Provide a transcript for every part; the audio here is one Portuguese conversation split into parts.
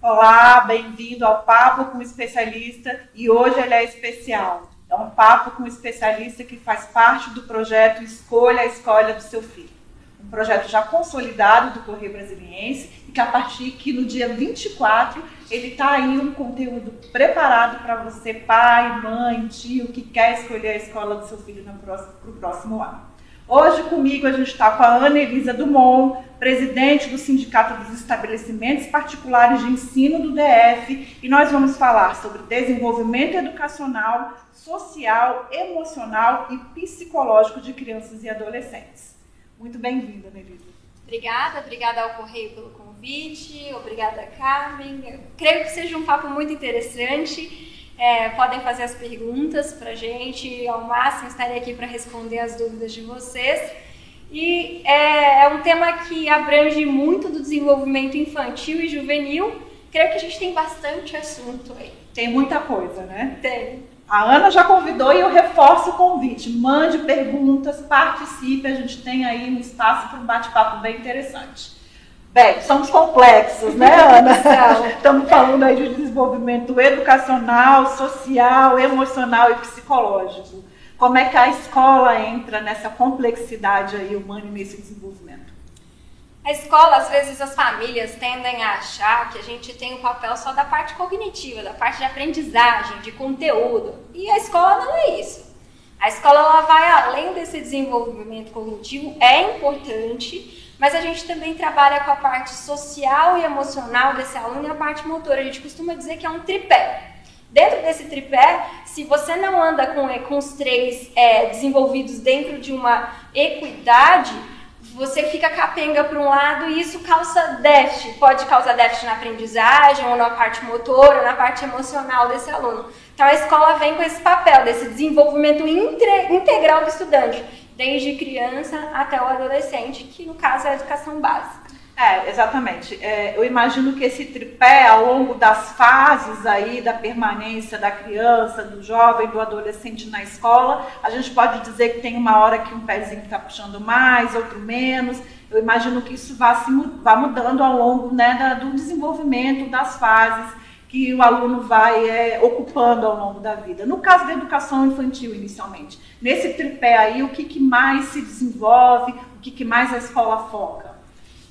Olá, bem-vindo ao Papo com Especialista e hoje ele é especial. É um papo com um especialista que faz parte do projeto Escolha a Escolha do Seu Filho. Um projeto já consolidado do Correio Brasiliense e que a partir que no dia 24 ele está aí um conteúdo preparado para você, pai, mãe, tio, que quer escolher a escola do seu filho para o próximo ano. Hoje comigo a gente está com a Ana Elisa Dumont, presidente do Sindicato dos Estabelecimentos Particulares de Ensino do DF, e nós vamos falar sobre desenvolvimento educacional, social, emocional e psicológico de crianças e adolescentes. Muito bem-vinda, Ana Elisa. Obrigada, obrigada ao Correio pelo convite, obrigada, Carmen. Eu creio que seja um papo muito interessante é, podem fazer as perguntas para a gente, ao máximo estarei aqui para responder as dúvidas de vocês. E é, é, um tema que abrange muito do desenvolvimento infantil e juvenil. Creio que a gente tem bastante assunto aí. Tem muita coisa, né? Tem. A Ana já convidou e eu reforço o convite. Mande perguntas, participe. A gente tem aí um espaço para um bate-papo bem interessante. Bem, somos complexos, né, Ana? Estamos falando aí de desenvolvimento educacional, social, emocional e psicológico. Como é que a escola entra nessa complexidade aí humana e nesse desenvolvimento? A escola, às vezes, as famílias tendem a achar que a gente tem o um papel só da parte cognitiva, da parte de aprendizagem, de conteúdo. E a escola não é isso. A escola ela vai além desse desenvolvimento cognitivo, é importante, mas a gente também trabalha com a parte social e emocional desse aluno e a parte motora. A gente costuma dizer que é um tripé. Dentro desse tripé, se você não anda com, com os três é, desenvolvidos dentro de uma equidade, você fica capenga para um lado e isso causa déficit. Pode causar déficit na aprendizagem, ou na parte motora, ou na parte emocional desse aluno. Então a escola vem com esse papel, desse desenvolvimento integral do estudante desde criança até o adolescente, que no caso é a educação básica. É, exatamente. É, eu imagino que esse tripé, ao longo das fases aí da permanência da criança, do jovem, do adolescente na escola, a gente pode dizer que tem uma hora que um pezinho está puxando mais, outro menos. Eu imagino que isso vá, se, vá mudando ao longo né, da, do desenvolvimento das fases que o aluno vai é, ocupando ao longo da vida. No caso da educação infantil, inicialmente, nesse tripé aí, o que, que mais se desenvolve, o que, que mais a escola foca?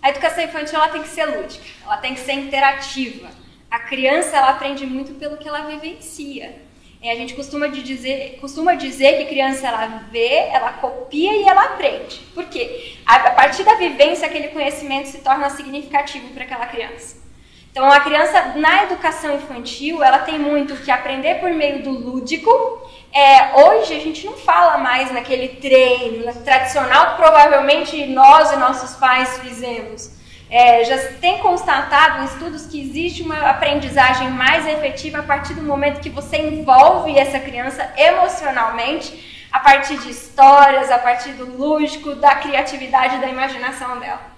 A educação infantil ela tem que ser lúdica, ela tem que ser interativa. A criança ela aprende muito pelo que ela vivencia. E a gente costuma dizer, costuma dizer que criança ela vê, ela copia e ela aprende. Por quê? A partir da vivência, aquele conhecimento se torna significativo para aquela criança. Então, a criança na educação infantil, ela tem muito que aprender por meio do lúdico. É, hoje a gente não fala mais naquele treino tradicional que provavelmente nós e nossos pais fizemos. É, já tem constatado em estudos que existe uma aprendizagem mais efetiva a partir do momento que você envolve essa criança emocionalmente, a partir de histórias, a partir do lúdico, da criatividade, da imaginação dela.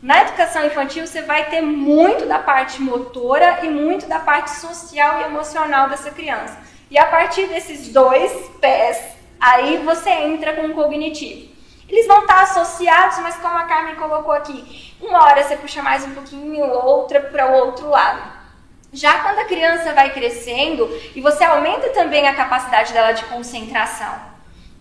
Na educação infantil, você vai ter muito da parte motora e muito da parte social e emocional dessa criança. E a partir desses dois pés, aí você entra com o cognitivo. Eles vão estar associados, mas como a Carmen colocou aqui, uma hora você puxa mais um pouquinho, outra para o outro lado. Já quando a criança vai crescendo e você aumenta também a capacidade dela de concentração,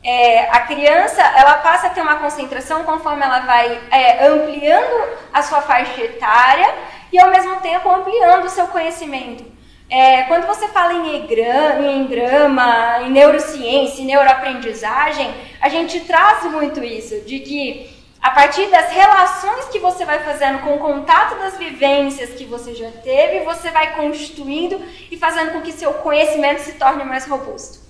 é, a criança ela passa a ter uma concentração conforme ela vai é, ampliando a sua faixa etária e ao mesmo tempo ampliando o seu conhecimento. É, quando você fala em engrama, em engrama, em neurociência, em neuroaprendizagem, a gente traz muito isso, de que a partir das relações que você vai fazendo com o contato das vivências que você já teve, você vai construindo e fazendo com que seu conhecimento se torne mais robusto.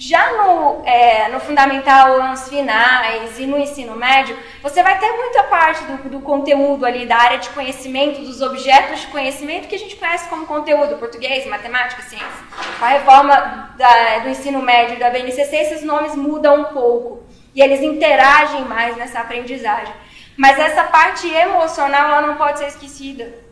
Já no, é, no fundamental, anos finais e no ensino médio, você vai ter muita parte do, do, conteúdo ali da área de conhecimento, dos objetos de conhecimento que a gente conhece como conteúdo, português, matemática, ciência. Com a reforma da, do ensino médio da BNCC, esses nomes mudam um pouco e eles interagem mais nessa aprendizagem. Mas essa parte emocional ela não pode ser esquecida.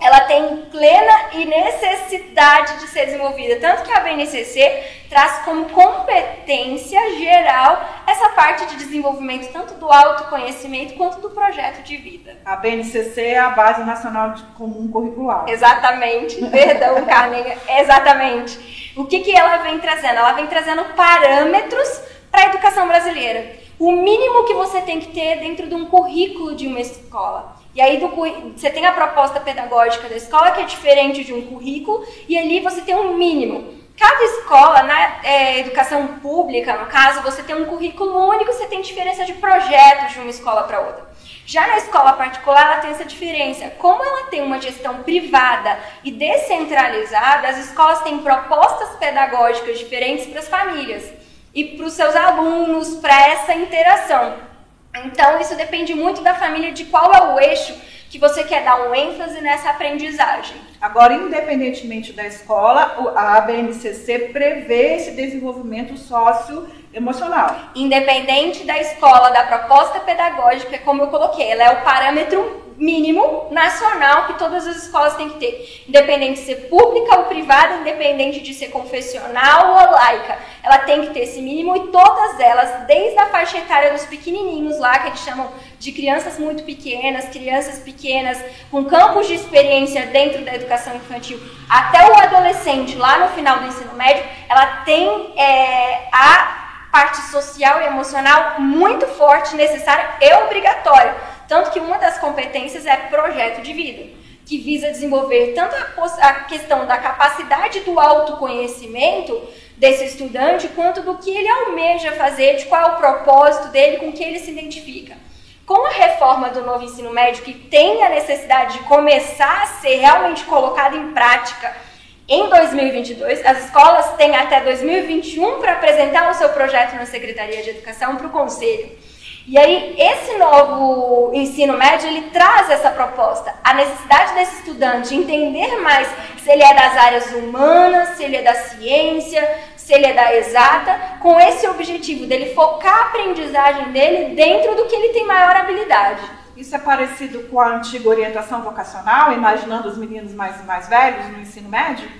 Ela tem plena e necessidade de ser desenvolvida. Tanto que a BNCC traz como competência geral essa parte de desenvolvimento tanto do autoconhecimento quanto do projeto de vida. A BNCC é a Base Nacional de Comum Curricular. Exatamente. Perdão, Carmen. Exatamente. O que, que ela vem trazendo? Ela vem trazendo parâmetros para a educação brasileira. O mínimo que você tem que ter dentro de um currículo de uma escola. E aí do, você tem a proposta pedagógica da escola, que é diferente de um currículo, e ali você tem um mínimo. Cada escola, na é, educação pública, no caso, você tem um currículo único, você tem diferença de projetos de uma escola para outra. Já na escola particular, ela tem essa diferença. Como ela tem uma gestão privada e descentralizada, as escolas têm propostas pedagógicas diferentes para as famílias e para os seus alunos, para essa interação. Então, isso depende muito da família, de qual é o eixo que você quer dar um ênfase nessa aprendizagem. Agora, independentemente da escola, a BNCC prevê esse desenvolvimento socioemocional. Independente da escola, da proposta pedagógica, como eu coloquei, ela é o parâmetro mínimo nacional que todas as escolas têm que ter, independente de ser pública ou privada, independente de ser confessional ou laica. Ela tem que ter esse mínimo e todas elas, desde a faixa etária dos pequenininhos lá, que eles chamam de crianças muito pequenas, crianças pequenas com campos de experiência dentro da educação infantil, até o adolescente lá no final do ensino médio, ela tem é, a parte social e emocional muito forte, necessária e obrigatória tanto que uma das competências é projeto de vida, que visa desenvolver tanto a, a questão da capacidade do autoconhecimento desse estudante, quanto do que ele almeja fazer, de qual é o propósito dele, com que ele se identifica. Com a reforma do novo ensino médio, que tem a necessidade de começar a ser realmente colocada em prática em 2022, as escolas têm até 2021 para apresentar o seu projeto na Secretaria de Educação para o Conselho. E aí, esse novo ensino médio, ele traz essa proposta, a necessidade desse estudante entender mais se ele é das áreas humanas, se ele é da ciência, se ele é da exata, com esse objetivo dele focar a aprendizagem dele dentro do que ele tem maior habilidade. Isso é parecido com a antiga orientação vocacional, imaginando os meninos mais, mais velhos no ensino médio?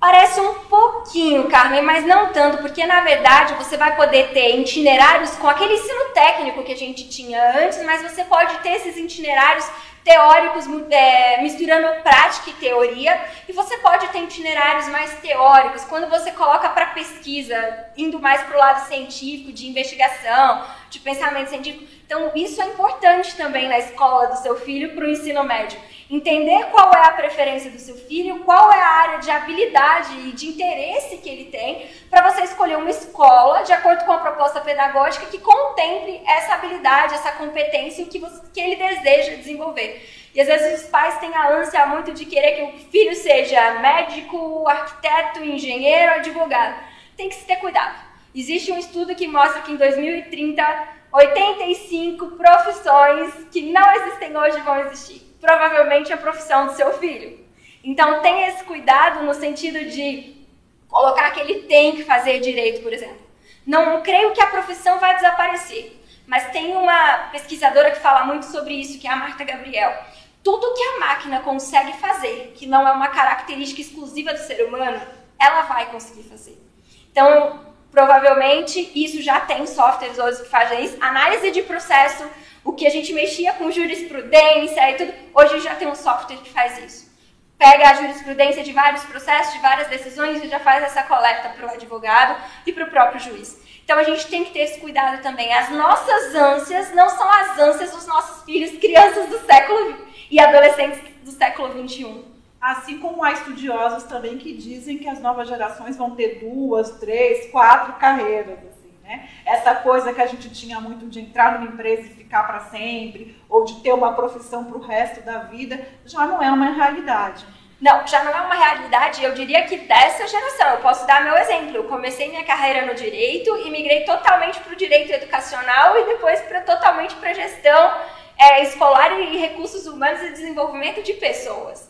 Parece um pouquinho, Carmen, mas não tanto, porque na verdade você vai poder ter itinerários com aquele ensino técnico que a gente tinha antes, mas você pode ter esses itinerários teóricos é, misturando prática e teoria, e você pode ter itinerários mais teóricos, quando você coloca para pesquisa, indo mais para o lado científico, de investigação, de pensamento científico. Então, isso é importante também na escola do seu filho para o ensino médio entender qual é a preferência do seu filho, qual é a área de habilidade e de interesse que ele tem, para você escolher uma escola de acordo com a proposta pedagógica que contemple essa habilidade, essa competência que, você, que ele deseja desenvolver. E às vezes os pais têm a ânsia muito de querer que o filho seja médico, arquiteto, engenheiro, advogado. Tem que se ter cuidado. Existe um estudo que mostra que em 2030 85 profissões que não existem hoje vão existir provavelmente a profissão do seu filho. Então tenha esse cuidado no sentido de colocar que ele tem que fazer direito, por exemplo. Não creio que a profissão vai desaparecer, mas tem uma pesquisadora que fala muito sobre isso, que é a Marta Gabriel. Tudo que a máquina consegue fazer, que não é uma característica exclusiva do ser humano, ela vai conseguir fazer. Então, provavelmente, isso já tem softwares hoje que fazem isso. Análise de processo o que a gente mexia com jurisprudência e tudo, hoje já tem um software que faz isso. Pega a jurisprudência de vários processos, de várias decisões e já faz essa coleta para o advogado e para o próprio juiz. Então a gente tem que ter esse cuidado também. As nossas ânsias não são as ânsias dos nossos filhos, crianças do século e adolescentes do século 21. Assim como há estudiosos também que dizem que as novas gerações vão ter duas, três, quatro carreiras. Né? Essa coisa que a gente tinha muito de entrar numa empresa e ficar para sempre, ou de ter uma profissão para o resto da vida, já não é uma realidade. Não, já não é uma realidade, eu diria que dessa geração. Eu posso dar meu exemplo. Eu comecei minha carreira no direito e migrei totalmente para o direito educacional e depois para totalmente para gestão é, escolar e recursos humanos e desenvolvimento de pessoas.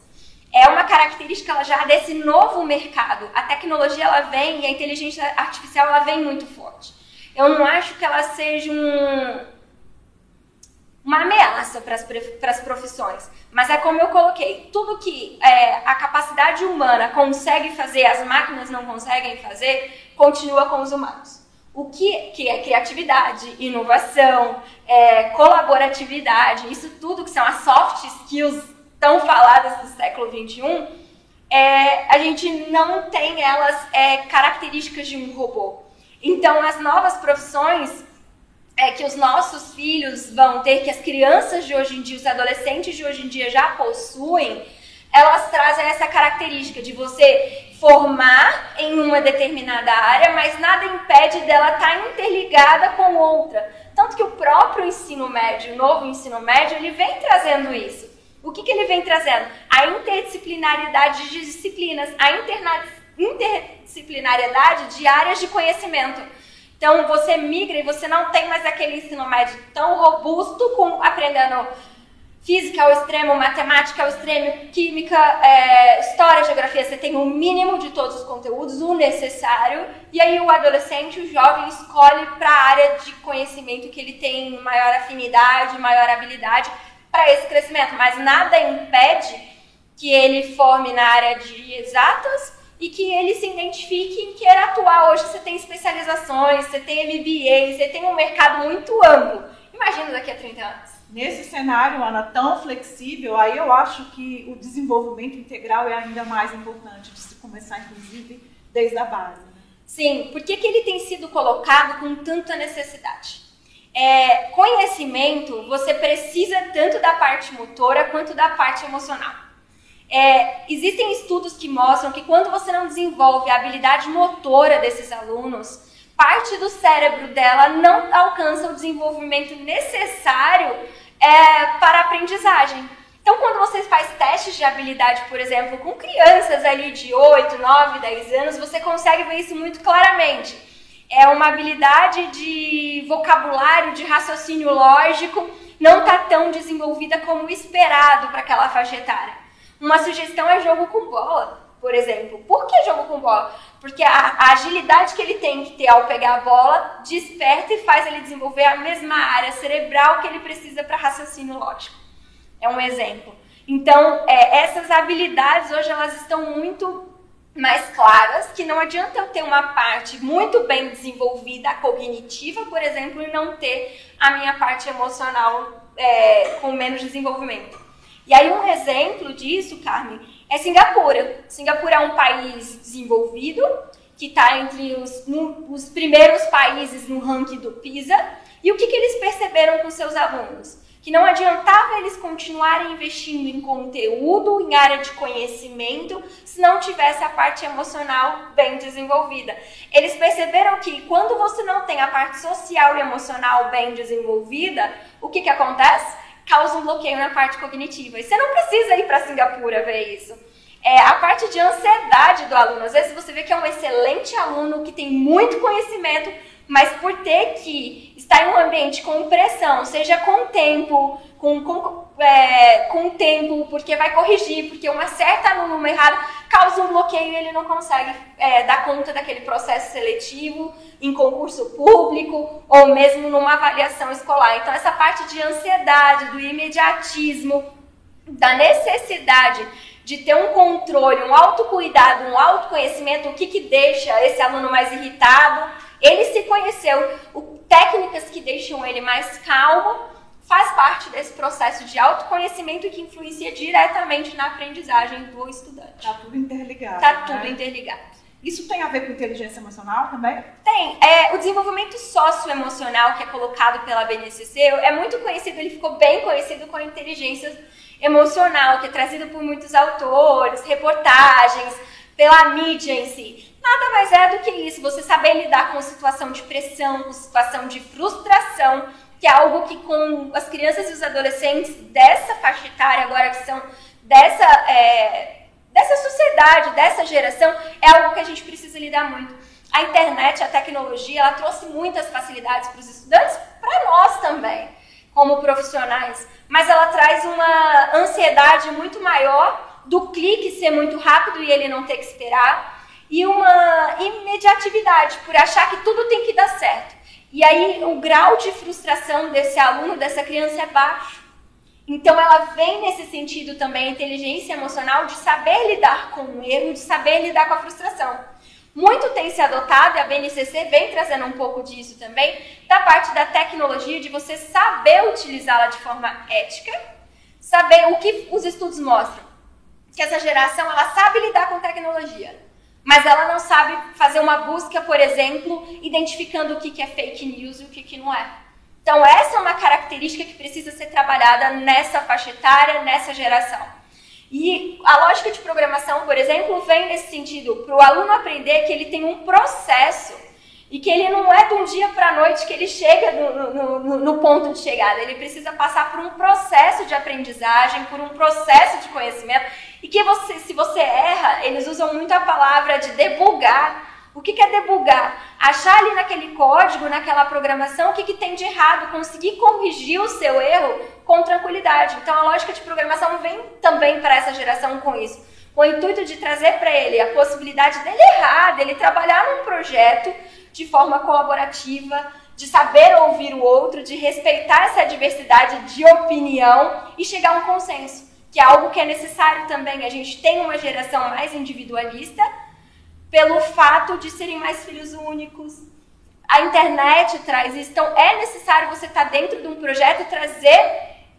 É uma característica já desse novo mercado. A tecnologia ela vem e a inteligência artificial ela vem muito forte eu não acho que ela seja um, uma ameaça ameaça para as profissões, mas é como eu coloquei, tudo que é, a capacidade humana consegue fazer, as máquinas não conseguem fazer, continua com os humanos. O que, que é criatividade, inovação, é, colaboratividade, isso tudo que são as soft skills tão faladas do século XXI, é, a gente não tem elas é, características de um robô. Então, as novas profissões é, que os nossos filhos vão ter, que as crianças de hoje em dia, os adolescentes de hoje em dia já possuem, elas trazem essa característica de você formar em uma determinada área, mas nada impede dela estar tá interligada com outra. Tanto que o próprio ensino médio, o novo ensino médio, ele vem trazendo isso. O que, que ele vem trazendo? A interdisciplinaridade de disciplinas, a interdisciplinariedade de áreas de conhecimento. Então você migra e você não tem mais aquele ensino médio tão robusto aprendendo física ao extremo, matemática ao extremo, química, é, história, geografia. Você tem o mínimo de todos os conteúdos, o necessário. E aí o adolescente, o jovem, escolhe para a área de conhecimento que ele tem maior afinidade, maior habilidade para esse crescimento. Mas nada impede que ele forme na área de exatas e que ele se identifique e queira atuar. Hoje você tem especializações, você tem MBA, você tem um mercado muito amplo. Imagina daqui a 30 anos. Nesse cenário, Ana, tão flexível, aí eu acho que o desenvolvimento integral é ainda mais importante de se começar, inclusive, desde a base. Sim, por que, que ele tem sido colocado com tanta necessidade? É, conhecimento, você precisa tanto da parte motora quanto da parte emocional. É, existem estudos que mostram que quando você não desenvolve a habilidade motora desses alunos, parte do cérebro dela não alcança o desenvolvimento necessário é, para a aprendizagem. Então, quando você faz testes de habilidade, por exemplo, com crianças ali de 8, 9, 10 anos, você consegue ver isso muito claramente. É uma habilidade de vocabulário, de raciocínio lógico, não está tão desenvolvida como esperado para aquela faixa etária. Uma sugestão é jogo com bola, por exemplo. Por que jogo com bola? Porque a, a, agilidade que ele tem que ter ao pegar a bola desperta e faz ele desenvolver a mesma área cerebral que ele precisa para raciocínio lógico. É um exemplo. Então, é, essas habilidades hoje elas estão muito mais claras, que não adianta eu ter uma parte muito bem desenvolvida, cognitiva, por exemplo, e não ter a minha parte emocional é, com menos desenvolvimento. E aí um exemplo disso, Carmen, é Singapura. Singapura é um país desenvolvido, que está entre os, os, primeiros países no ranking do PISA. E o que, que eles perceberam com seus alunos? Que não adiantava eles continuarem investindo em conteúdo, em área de conhecimento, se não tivesse a parte emocional bem desenvolvida. Eles perceberam que quando você não tem a parte social e emocional bem desenvolvida, o que, que acontece? causa um bloqueio na parte cognitiva. E você não precisa ir para Singapura ver isso. É a parte de ansiedade do aluno. Às vezes você vê que é um excelente aluno que tem muito conhecimento, mas por ter que estar em um ambiente com pressão, seja com tempo, com, com, é, com tempo, porque vai corrigir, porque uma certa aluno errada causa um bloqueio e ele não consegue é, dar conta daquele processo seletivo em concurso público ou mesmo numa avaliação escolar. Então, essa parte de ansiedade, do imediatismo, da necessidade de ter um controle, um autocuidado, um autoconhecimento, o que, que deixa esse aluno mais irritado. Ele se conheceu, o, técnicas que deixam ele mais calmo faz parte desse processo de autoconhecimento que influencia diretamente na aprendizagem do estudante. Está tudo interligado. Está né? tudo interligado. Isso tem a ver com inteligência emocional também? Tem. É, o desenvolvimento socioemocional que é colocado pela BNCC é muito conhecido, ele ficou bem conhecido com a inteligência emocional, que é trazido por muitos autores, reportagens, pela mídia em si. Nada mais é do que isso, você saber lidar com situação de pressão, com situação de frustração, que é algo que com as crianças e os adolescentes dessa faixa etária agora que são dessa, é, dessa sociedade, dessa geração, é algo que a gente precisa lidar muito. A internet, a tecnologia, ela trouxe muitas facilidades para os estudantes, para nós também, como profissionais, mas ela traz uma ansiedade muito maior do clique ser muito rápido e ele não ter que esperar, e uma imediatividade por achar que tudo tem que dar certo. E aí o grau de frustração desse aluno, dessa criança é baixo. Então ela vem nesse sentido também, a inteligência emocional, de saber lidar com o erro, de saber lidar com a frustração. Muito tem se adotado, e a BNCC vem trazendo um pouco disso também, da parte da tecnologia, de você saber utilizá-la de forma ética, saber o que os estudos mostram. Que essa geração, ela sabe lidar com tecnologia, mas ela não sabe fazer uma busca, por exemplo, identificando o que é fake news e o que não é. Então, essa é uma característica que precisa ser trabalhada nessa faixa etária, nessa geração. E a lógica de programação, por exemplo, vem nesse sentido, para o aluno aprender que ele tem um processo e que ele não é de um dia para a noite que ele chega no, no, no, no, ponto de chegada. Ele precisa passar por um processo de aprendizagem, por um processo de conhecimento. E que você, se você erra, eles usam muito a palavra de debugar. O que, que é debugar? Achar ali naquele código, naquela programação, o que, que tem de errado, conseguir corrigir o seu erro com tranquilidade. Então a lógica de programação vem também para essa geração com isso. Com o intuito de trazer para ele a possibilidade dele errar, dele trabalhar num projeto de forma colaborativa, de saber ouvir o outro, de respeitar essa diversidade de opinião e chegar a um consenso, que é algo que é necessário também. A gente tem uma geração mais individualista, pelo fato de serem mais filhos únicos. A internet traz isso. Então, é necessário você estar dentro de um projeto e trazer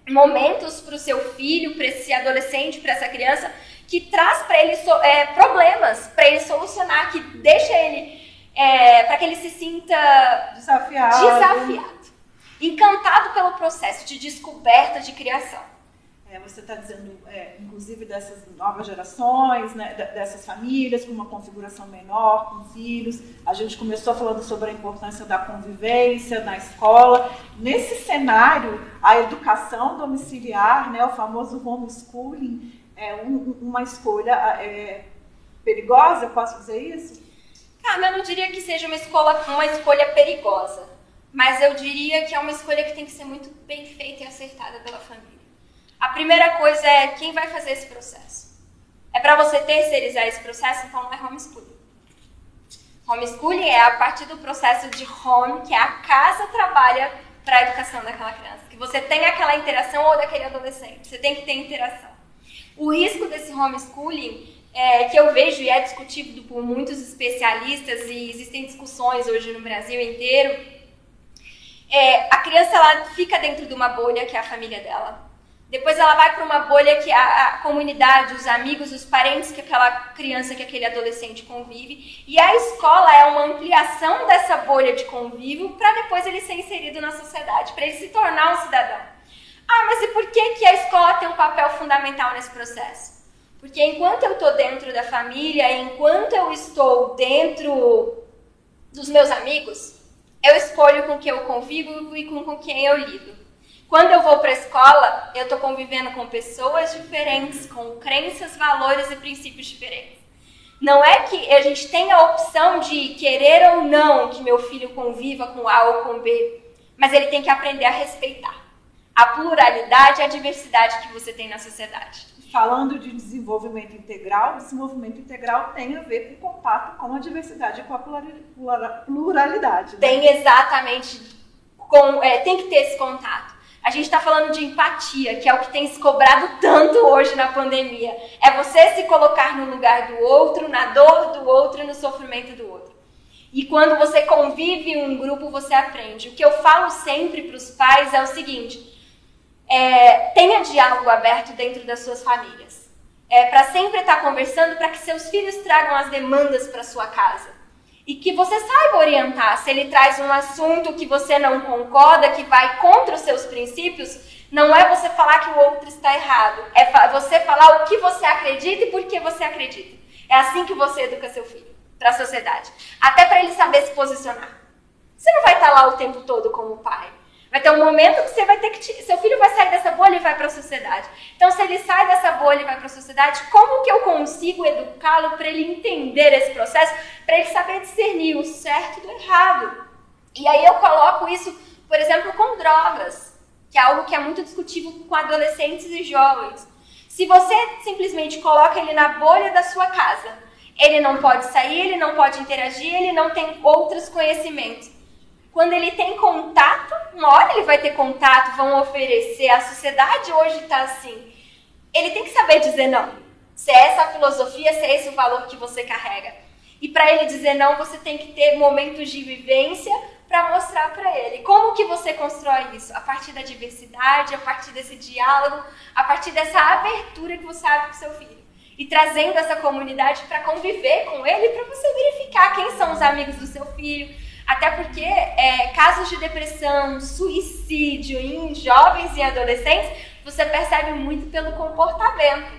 momentos para o seu filho, para esse adolescente, para essa criança, que traz para ele é, problemas, para ele solucionar, que deixa ele, é, para que ele se sinta desafiado. desafiado, encantado pelo processo de descoberta, de criação. É, você está dizendo, é, inclusive, dessas novas gerações, né, dessas famílias com uma configuração menor, com filhos. A gente começou falando sobre a importância da convivência na escola. Nesse cenário, a educação domiciliar, né, o famoso homeschooling, é um, uma escolha é, perigosa, eu posso dizer isso? Ah, eu não diria que seja uma, escola, uma escolha perigosa, mas eu diria que é uma escolha que tem que ser muito bem feita e acertada pela família. A primeira coisa é quem vai fazer esse processo. É para você terceirizar esse processo, então não é homeschooling. Homeschooling é a partir do processo de home, que é a casa trabalha para a educação daquela criança. Que você tem aquela interação ou daquele adolescente. Você tem que ter interação. O risco desse homeschooling é, que eu vejo e é discutido por muitos especialistas e existem discussões hoje no Brasil inteiro, é, a criança ela fica dentro de uma bolha que é a família dela. Depois ela vai para uma bolha que a, a, comunidade, os amigos, os parentes que aquela criança, que aquele adolescente convive. E a escola é uma ampliação dessa bolha de convívio para depois ele ser inserido na sociedade, para ele se tornar um cidadão. Ah, mas e por que, que a escola tem um papel fundamental nesse processo? Porque enquanto eu estou dentro da família, enquanto eu estou dentro dos meus amigos, eu escolho com quem eu convivo e com, com quem eu lido. Quando eu vou para a escola, eu estou convivendo com pessoas diferentes, com crenças, valores e princípios diferentes. Não é que a gente tenha a opção de querer ou não que meu filho conviva com A ou com B, mas ele tem que aprender a respeitar a pluralidade e a diversidade que você tem na sociedade. Falando de desenvolvimento integral, desenvolvimento integral tem a ver com contato com a diversidade e com a pluralidade. Né? Tem exatamente, com, é, tem que ter esse contato. A gente está falando de empatia, que é o que tem se cobrado tanto hoje na pandemia. É você se colocar no lugar do outro, na dor do outro no sofrimento do outro. E quando você convive em um grupo, você aprende. O que eu falo sempre para os pais é o seguinte: é, tenha diálogo aberto dentro das suas famílias. É, para sempre estar tá conversando para que seus filhos tragam as demandas para sua casa e que você saiba orientar. Se ele traz um assunto que você não concorda, que vai contra os seus princípios, não é você falar que o outro está errado, é você falar o que você acredita e por que você acredita. É assim que você educa seu filho para a sociedade, até para ele saber se posicionar. Você não vai estar lá o tempo todo como pai. Vai ter um momento que você vai ter que. Seu filho vai sair dessa bolha e vai para a sociedade. Então, se ele sai dessa bolha e vai para a sociedade, como que eu consigo educá-lo para ele entender esse processo, para ele saber discernir o certo do errado? E aí eu coloco isso, por exemplo, com drogas, que é algo que é muito discutível com adolescentes e jovens. Se você simplesmente coloca ele na bolha da sua casa, ele não pode sair, ele não pode interagir, ele não tem outros conhecimentos quando ele tem contato, uma hora ele vai ter contato, vão oferecer, a sociedade hoje está assim. Ele tem que saber dizer não. Se é essa a filosofia, se é esse o valor que você carrega. E para ele dizer não, você tem que ter momentos de vivência para mostrar para ele. Como que você constrói isso? A partir da diversidade, a partir desse diálogo, a partir dessa abertura que você abre com seu filho. E trazendo essa comunidade para conviver com ele, para você verificar quem são os amigos do seu filho. Até porque é, casos de depressão, suicídio em jovens e adolescentes, você percebe muito pelo comportamento.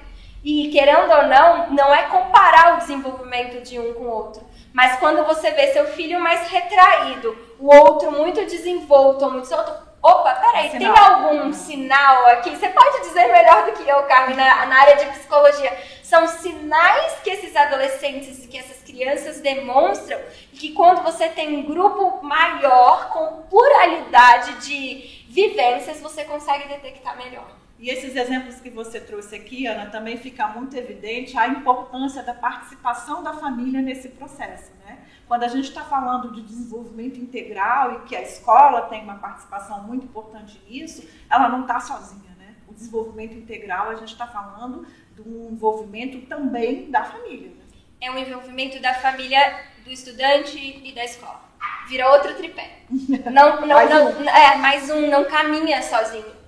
E querendo ou não, não é comparar o desenvolvimento de um com o outro. Mas quando você vê seu filho mais retraído, o outro muito desenvolto, muito solto, opa, peraí, tem algum sinal aqui? Você pode dizer melhor do que eu, Carmen, na, na área de psicologia. São sinais que esses adolescentes, que essas crianças demonstram que quando você tem um grupo maior, com pluralidade de vivências, você consegue detectar melhor. E esses exemplos que você trouxe aqui, Ana, também fica muito evidente a importância da participação da família nesse processo. Né? Quando a gente está falando de desenvolvimento integral e que a escola tem uma participação muito importante nisso, ela não está sozinha. Né? O desenvolvimento integral, a gente está falando do envolvimento também da família. Né? É um envolvimento da família, do estudante e da escola. Vira outro tripé. Não, não, mais não, um. É, mais um não caminha sozinho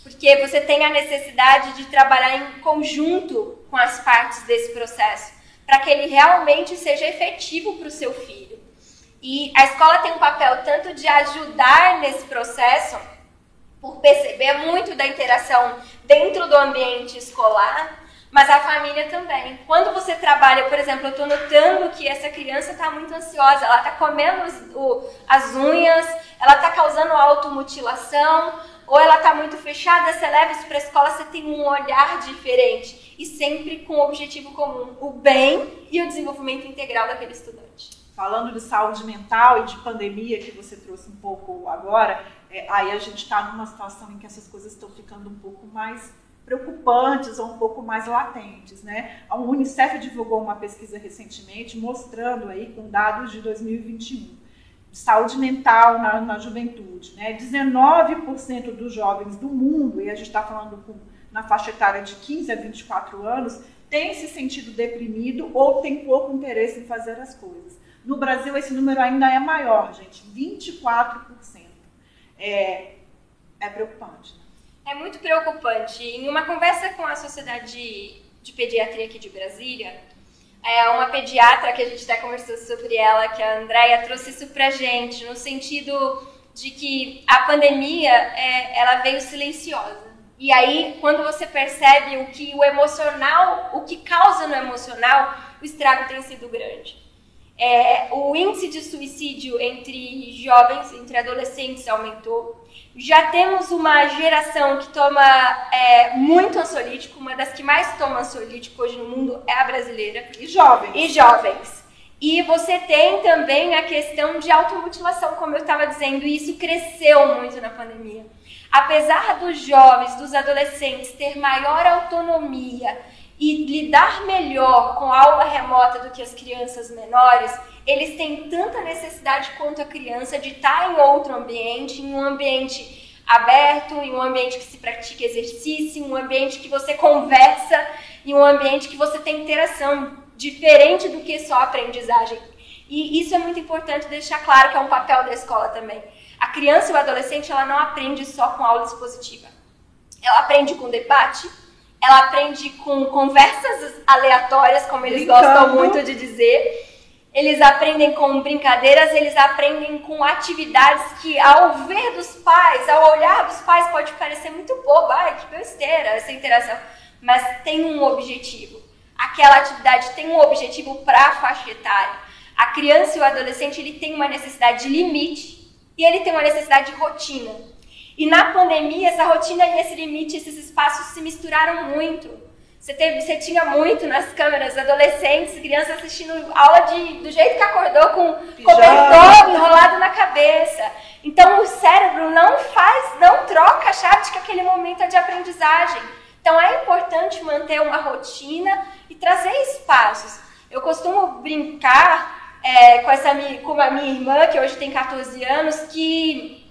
porque você tem a necessidade de trabalhar em conjunto com as partes desse processo, para que ele realmente seja efetivo para o seu filho. E a escola tem um papel tanto de ajudar nesse processo, por perceber muito da interação dentro do ambiente escolar, mas a família também. Quando você trabalha, por exemplo, eu estou notando que essa criança está muito ansiosa, ela está comendo o, as unhas, ela está causando automutilação, ou ela está muito fechada, você leva isso para a escola, você tem um olhar diferente e sempre com o objetivo comum, o bem e o desenvolvimento integral daquele estudante. Falando de saúde mental e de pandemia que você trouxe um pouco agora, é, aí a gente está numa situação em que essas coisas estão ficando um pouco mais preocupantes ou um pouco mais latentes, né? A Unicef divulgou uma pesquisa recentemente mostrando aí com dados de 2021 saúde mental na, na juventude. Né? 19% dos jovens do mundo, e a gente está falando com, na faixa etária de 15 a 24 anos, tem se sentido deprimido ou tem pouco interesse em fazer as coisas. No Brasil, esse número ainda é maior, gente, 24%. É, é preocupante. Né? É muito preocupante. Em uma conversa com a Sociedade de, Pediatria aqui de Brasília, é uma pediatra que a gente até conversou sobre ela, que a Andrea trouxe isso pra gente, no sentido de que a pandemia, é, ela veio silenciosa. E aí, quando você percebe o que o emocional, o que causa no emocional, o estrago tem sido grande. É, o índice de suicídio entre jovens, entre adolescentes, aumentou. Já temos uma geração que toma é, muito ansiolítico, uma das que mais toma ansiolítico hoje no mundo é a brasileira. E jovens. E jovens. E você tem também a questão de automutilação, como eu estava dizendo, e isso cresceu muito na pandemia. Apesar dos jovens, dos adolescentes ter maior autonomia e lidar melhor com a aula remota do que as crianças menores, eles têm tanta necessidade quanto a criança de estar em outro ambiente, em um ambiente aberto, em um ambiente que se pratica exercício, em um ambiente que você conversa, em um ambiente que você tem interação, diferente do que só aprendizagem. E isso é muito importante deixar claro que é um papel da escola também. A criança e o adolescente, ela não aprende só com aula expositiva. Ela aprende com debate, ela aprende com conversas aleatórias, como eles Brincando. gostam muito de dizer, eles aprendem com brincadeiras, eles aprendem com atividades que, ao ver dos pais, ao olhar dos pais, pode parecer muito bobo, ai, que besteira essa interação, mas tem um objetivo. Aquela atividade tem um objetivo para a faixa etária. A criança e o adolescente ele tem uma necessidade de limite e ele tem uma necessidade de rotina. E na pandemia, essa rotina e esse limite, esses espaços se misturaram muito. Você, teve, você tinha muito nas câmeras adolescentes, crianças assistindo aula de, do jeito que acordou com cobertor enrolado na cabeça. Então o cérebro não faz, não troca a chave que aquele momento é de aprendizagem. Então é importante manter uma rotina e trazer espaços. Eu costumo brincar é, com, essa, com a minha irmã, que hoje tem 14 anos, que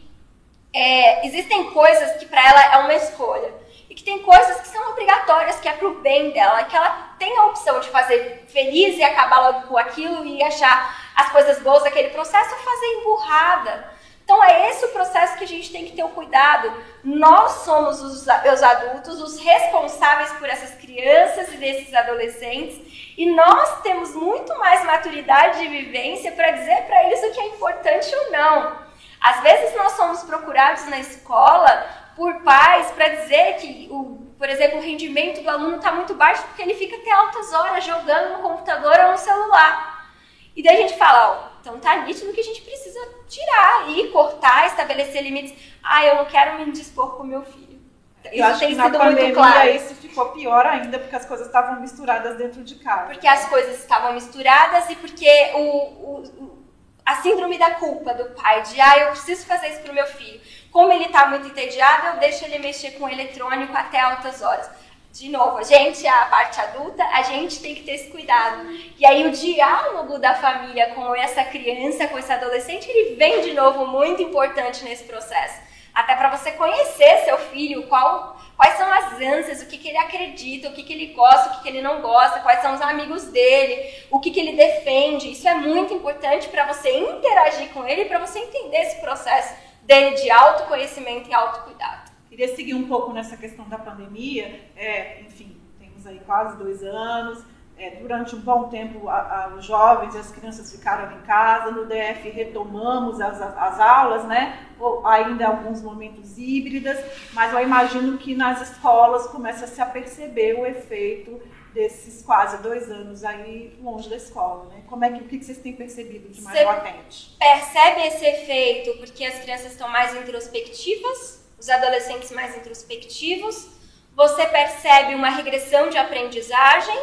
é, existem coisas que para ela é uma escolha. E que tem coisas que são obrigatórias, que é pro bem dela, que ela tem a opção de fazer feliz e acabar logo com aquilo e achar as coisas boas daquele processo ou fazer emburrada. Então é esse o processo que a gente tem que ter o cuidado. Nós somos os, os adultos, os responsáveis por essas crianças e desses adolescentes, e nós temos muito mais maturidade de vivência para dizer para eles o que é importante ou não. Às vezes nós somos procurados na escola por pais para dizer que, o, por exemplo, o rendimento do aluno está muito baixo porque ele fica até altas horas jogando no computador ou no celular. E daí a gente fala, ó, então tá nítido que a gente precisa tirar e cortar, estabelecer limites. Ah, eu não quero me dispor com meu filho. Isso eu acho tem que sido muito claro. isso ficou pior ainda porque as coisas estavam misturadas dentro de casa. Porque as coisas estavam misturadas e porque o, o, a síndrome da culpa do pai, de ah, eu preciso fazer isso pro meu filho. Como ele está muito entediado, eu deixo ele mexer com o eletrônico até altas horas de novo, a gente, a parte adulta, a gente tem que ter esse cuidado. E aí o diálogo da família com essa criança, com esse adolescente, ele vem de novo muito importante nesse processo. Até para você conhecer seu filho, qual, quais são as ânsias, o que, que ele acredita, o que, que ele gosta, o que, que ele não gosta, quais são os amigos dele, o que, que ele defende. Isso é muito importante para você interagir com ele, para você entender esse processo dele de autoconhecimento e autocuidado. Queria seguir um pouco nessa questão da pandemia. É, enfim, temos aí quase dois anos. É, durante um bom tempo, a, a, os jovens e as crianças ficaram em casa. No DF, retomamos as, as aulas, né? Ou ainda alguns momentos híbridas, mas eu imagino que nas escolas começa a se aperceber o efeito desses quase dois anos aí longe da escola, né? Como é que, o que vocês têm percebido de mais latente? Percebe esse efeito porque as crianças estão mais introspectivas, os adolescentes mais introspectivos, você percebe uma regressão de aprendizagem,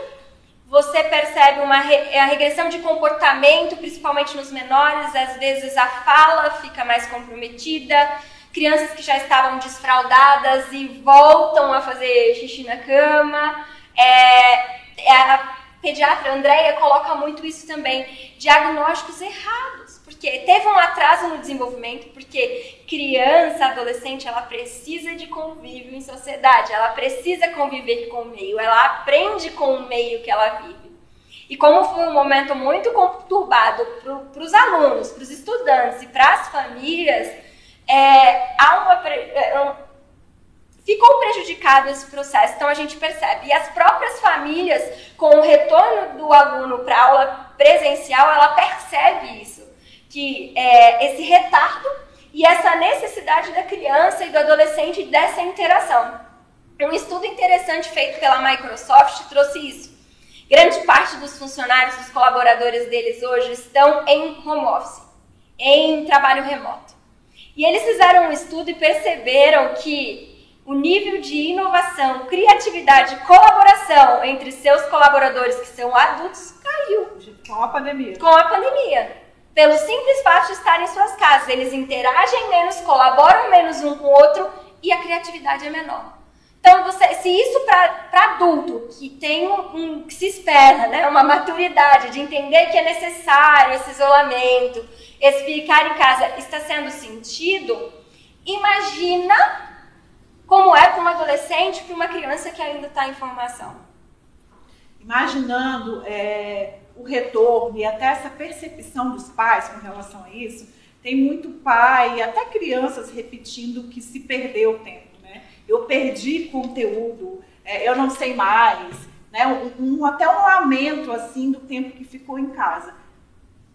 você percebe uma re é a regressão de comportamento, principalmente nos menores, às vezes a fala fica mais comprometida, crianças que já estavam desfraldadas e voltam a fazer xixi na cama. É, a pediatra Andréia coloca muito isso também, diagnósticos errados porque teve um atraso no desenvolvimento, porque criança, adolescente, ela precisa de convívio em sociedade, ela precisa conviver com o meio, ela aprende com o meio que ela vive. E como foi um momento muito conturbado para os alunos, para os estudantes e para as famílias, é, há uma, é, ficou prejudicado esse processo, então a gente percebe. E as próprias famílias, com o retorno do aluno para aula presencial, ela percebe isso que é, esse retardo e essa necessidade da criança e do adolescente dessa interação. Um estudo interessante feito pela Microsoft trouxe isso. Grande parte dos funcionários, dos colaboradores deles hoje estão em home office, em trabalho remoto. E eles fizeram um estudo e perceberam que o nível de inovação, criatividade e colaboração entre seus colaboradores que são adultos caiu. Com a pandemia. Com a pandemia pelo simples fato de estarem em suas casas. Eles interagem menos, colaboram menos um com o outro e a criatividade é menor. Então, você, se isso para adulto que tem um, um, que se espera, né, uma maturidade de entender que é necessário esse isolamento, esse ficar em casa está sendo sentido, imagina como é para um adolescente, para uma criança que ainda está em formação. Imaginando é, o retorno e até essa percepção dos pais com relação a isso, tem muito pai até crianças repetindo que se perdeu o tempo, né? Eu perdi conteúdo, é, eu não sei mais, né? Um, um, até um lamento assim do tempo que ficou em casa.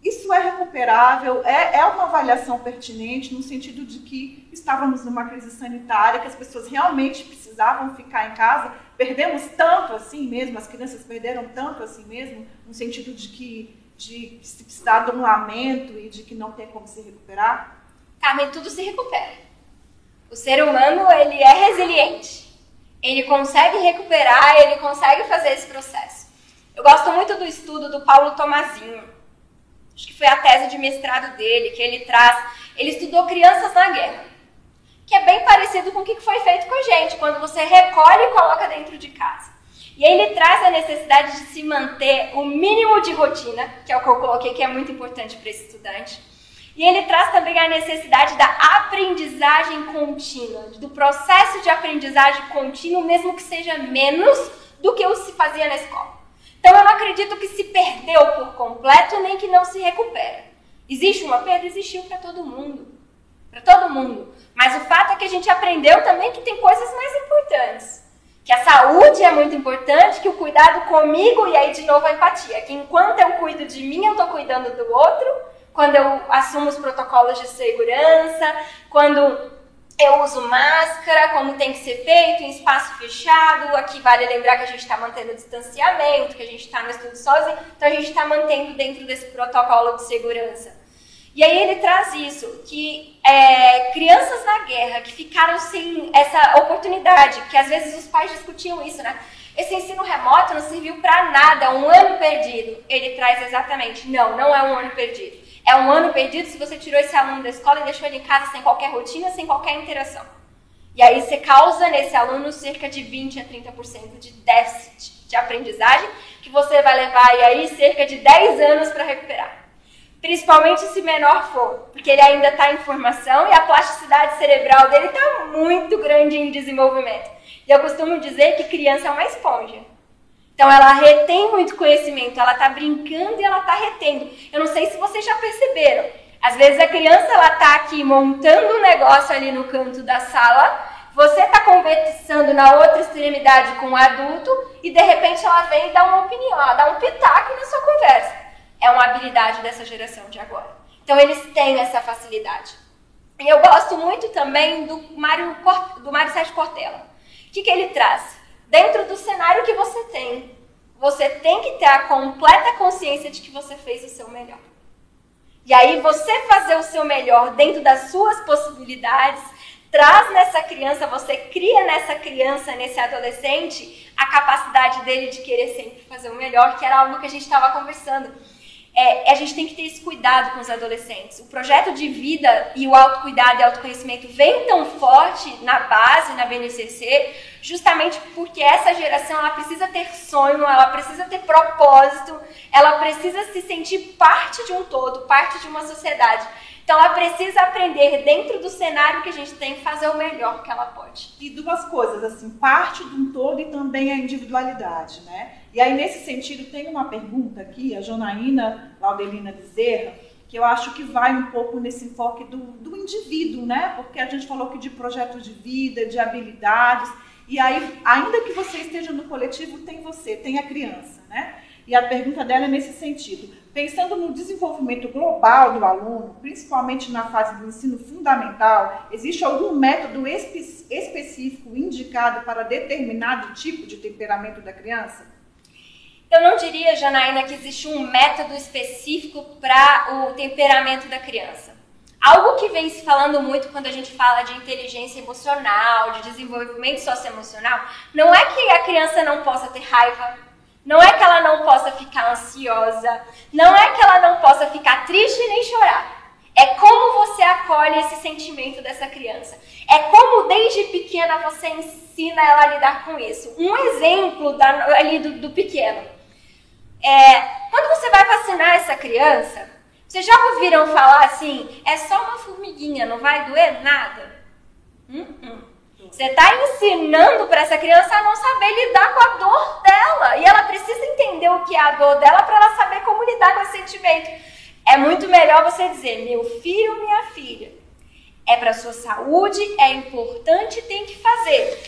Isso é recuperável, é, é uma avaliação pertinente no sentido de que estávamos numa crise sanitária, que as pessoas realmente precisavam ficar em casa. Perdemos tanto assim mesmo, as crianças perderam tanto assim mesmo, no sentido de que de se precisar de um lamento e de que não tem como se recuperar? Carmen, tudo se recupera. O ser humano, ele é resiliente. Ele consegue recuperar, ele consegue fazer esse processo. Eu gosto muito do estudo do Paulo Tomazinho acho que foi a tese de mestrado dele, que ele traz. Ele estudou crianças na guerra, que é bem parecido com o que foi feito com a gente, quando você recolhe e coloca dentro de casa. E ele traz a necessidade de se manter o mínimo de rotina, que é o que eu coloquei que é muito importante para esse estudante. E ele traz também a necessidade da aprendizagem contínua, do processo de aprendizagem contínua, mesmo que seja menos do que o se fazia na escola. Então eu não acredito que se perdeu por completo nem que não se recupera. Existe uma perda? Existiu para todo mundo. Para todo mundo. Mas o fato é que a gente aprendeu também que tem coisas mais importantes. Que a saúde é muito importante, que o cuidado comigo, e aí de novo a empatia, que enquanto eu cuido de mim, eu estou cuidando do outro, quando eu assumo os protocolos de segurança, quando eu uso máscara, como tem que ser feito, em espaço fechado. Aqui vale lembrar que a gente está mantendo o distanciamento, que a gente está no estudo sozinho, então a gente está mantendo dentro desse protocolo de segurança. E aí ele traz isso, que é, crianças na guerra que ficaram sem essa oportunidade, que às vezes os pais discutiam isso, né? Esse ensino remoto não serviu para nada, um ano perdido. Ele traz exatamente, não, não é um ano perdido. É um ano perdido se você tirou esse aluno da escola e deixou ele em casa sem qualquer rotina, sem qualquer interação. E aí você causa nesse aluno cerca de 20 a 30% de déficit de aprendizagem, que você vai levar aí cerca de 10 anos para recuperar. Principalmente se menor for, porque ele ainda está em formação e a plasticidade cerebral dele está muito grande em desenvolvimento. E eu costumo dizer que criança é uma esponja. Então ela retém muito conhecimento, ela está brincando e ela está retendo. Eu não sei se vocês já perceberam. Às vezes a criança ela está aqui montando um negócio ali no canto da sala, você está conversando na outra extremidade com o um adulto e de repente ela vem e dá uma opinião, ela dá um pitaco na sua conversa. É uma habilidade dessa geração de agora. Então eles têm essa facilidade. E eu gosto muito também do Mário, do Mário Sérgio Cortella. O que, que ele traz? dentro do cenário que você tem, você tem que ter a completa consciência de que você fez o seu melhor. E aí você fazer o seu melhor dentro das suas possibilidades, traz nessa criança, você cria nessa criança, nesse adolescente, a capacidade dele de querer sempre fazer o melhor, que era algo que a gente estava conversando é, a gente tem que ter esse cuidado com os adolescentes. O projeto de vida e o autocuidado e autoconhecimento vem tão forte na base, na BNCC, justamente porque essa geração ela precisa ter sonho, ela precisa ter propósito, ela precisa se sentir parte de um todo, parte de uma sociedade. Então ela precisa aprender dentro do cenário que a gente tem fazer o melhor que ela pode. E duas coisas, assim, parte de um todo e também a individualidade, né? E aí nesse sentido tem uma pergunta aqui, a Jonaína Laudelina Bezerra, que eu acho que vai um pouco nesse enfoque do, do indivíduo, né? Porque a gente falou que de projeto de vida, de habilidades, e aí, ainda que você esteja no coletivo, tem você, tem a criança, né? E a pergunta dela é nesse sentido. Pensando no desenvolvimento global do aluno, principalmente na fase do ensino fundamental, existe algum método espe específico indicado para determinado tipo de temperamento da criança? Eu não diria, Janaína, que existe um método específico para o temperamento da criança. Algo que vem se falando muito quando a gente fala de inteligência emocional, de desenvolvimento socioemocional, não é que a criança não possa ter raiva, não é que ela não possa ficar ansiosa, não é que ela não possa ficar triste nem chorar. É como você acolhe esse sentimento dessa criança. É como desde pequena você ensina ela a lidar com isso. Um exemplo da, ali do, do pequeno. É, quando você vai vacinar essa criança, vocês já ouviram falar assim, é só uma formiguinha, não vai doer nada? Hum, hum. Você está ensinando para essa criança a não saber lidar com a dor dela. E ela precisa entender o que é a dor dela para ela saber como lidar com esse sentimento. É muito melhor você dizer, meu filho, minha filha, é para sua saúde, é importante, tem que fazer.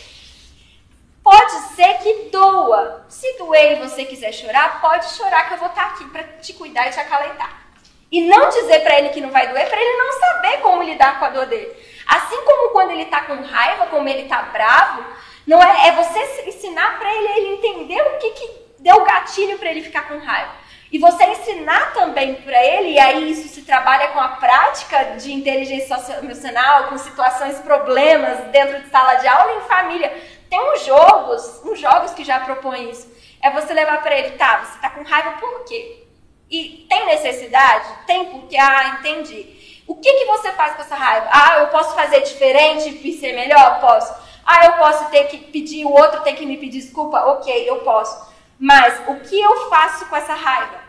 Pode ser que doa. Se doer e você quiser chorar, pode chorar que eu vou estar tá aqui para te cuidar e te acalentar. E não dizer para ele que não vai doer, para ele não saber como lidar com a dor dele. Assim como quando ele está com raiva, como ele está bravo, não é, é você ensinar para ele, ele entender o que, que deu gatilho para ele ficar com raiva. E você ensinar também para ele, e aí isso se trabalha com a prática de inteligência socioemocional, com situações, problemas dentro de sala de aula e em família. Tem uns jogos, uns jogos que já propõem isso. É você levar para ele, tá, você tá com raiva por quê? E tem necessidade? Tem porque, ah, entendi. O que, que você faz com essa raiva? Ah, eu posso fazer diferente e ser melhor? Posso. Ah, eu posso ter que pedir, o outro tem que me pedir desculpa? Ok, eu posso. Mas o que eu faço com essa raiva?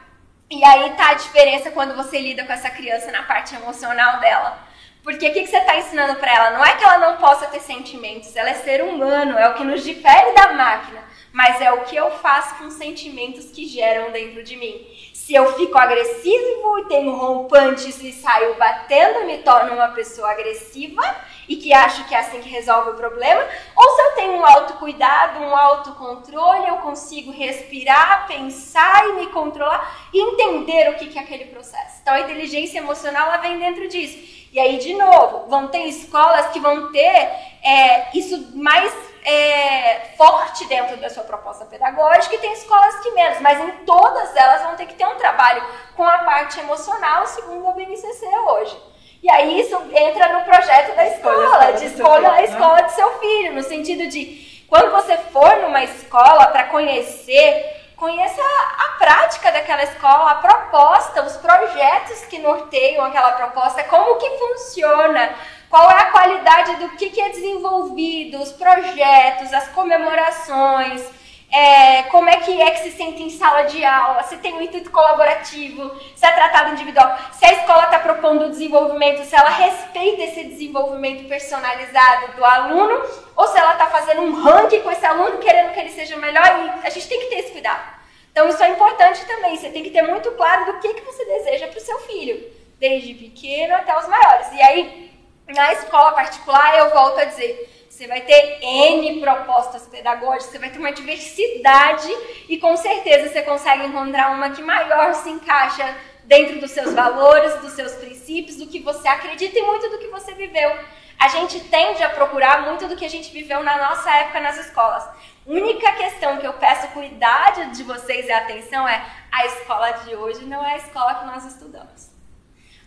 E aí tá a diferença quando você lida com essa criança na parte emocional dela. Porque o que, que você está ensinando para ela? Não é que ela não possa ter sentimentos, ela é ser humano, é o que nos difere da máquina, mas é o que eu faço com os sentimentos que geram dentro de mim. Se eu fico agressivo e tenho rompantes e saio batendo, me torno uma pessoa agressiva e que acho que é assim que resolve o problema, ou se eu tenho um autocuidado, um autocontrole, eu consigo respirar, pensar e me controlar e entender o que, é aquele processo. Então a inteligência emocional ela vem dentro disso. E aí, de novo, vão ter escolas que vão ter é, isso mais é, forte dentro da sua proposta pedagógica e tem escolas que menos, mas em todas elas vão ter que ter um trabalho com a parte emocional, segundo a BNCC hoje. E aí isso entra no projeto da escola, escola de escolha a escola de seu filho, no sentido de quando você for numa escola para conhecer conheça a prática daquela escola, a proposta, os projetos que norteiam aquela proposta, como que funciona, qual é a qualidade do que, que é desenvolvido, os projetos, as comemorações, é, como é que é que se sente em sala de aula, se tem um intuito colaborativo, se é tratado individual, se a escola está propondo o desenvolvimento, se ela respeita esse desenvolvimento personalizado do aluno, ou se ela está fazendo um ranking com esse aluno, querendo que ele seja melhor, e a gente tem que ter esse cuidado. Então isso é importante também, você tem que ter muito claro do que, que você deseja para o seu filho, desde pequeno até os maiores. E aí, na escola particular, eu volto a dizer, você vai ter N propostas pedagógicas, você vai ter uma diversidade e com certeza você consegue encontrar uma que maior se encaixa dentro dos seus valores, dos seus princípios, do que você acredita e muito do que você viveu. A gente tende a procurar muito do que a gente viveu na nossa época nas escolas. Única questão que eu peço cuidado de vocês e atenção é a escola de hoje não é a escola que nós estudamos.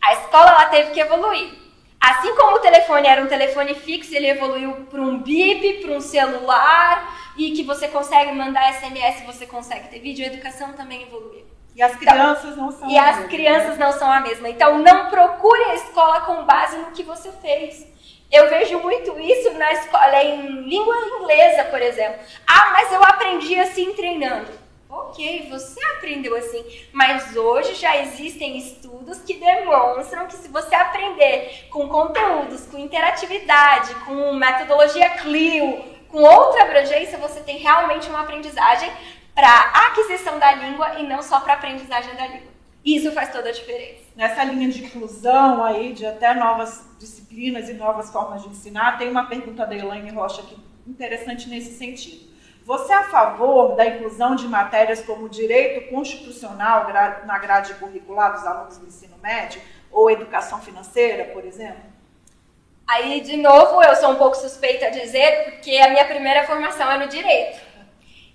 A escola ela teve que evoluir. Assim como o telefone era um telefone fixo, ele evoluiu para um bip, para um celular e que você consegue mandar SMS, você consegue ter vídeo. A educação também evoluiu. E as crianças então, não são. E as mesma, crianças não são a mesma. Então não procure a escola com base no que você fez. Eu vejo muito isso na escola, em língua inglesa, por exemplo. Ah, mas eu aprendi assim treinando. Ok, você aprendeu assim, mas hoje já existem estudos que demonstram que se você aprender com conteúdos, com interatividade, com metodologia Clio, com outra abrangência, você tem realmente uma aprendizagem para aquisição da língua e não só para aprendizagem da língua. Isso faz toda a diferença. Nessa linha de inclusão aí, de até novas disciplinas e novas formas de ensinar, tem uma pergunta da Elaine Rocha aqui interessante nesse sentido. Você é a favor da inclusão de matérias como direito constitucional na grade curricular dos alunos do ensino médio ou educação financeira, por exemplo? Aí, de novo, eu sou um pouco suspeita a dizer, porque a minha primeira formação é no direito.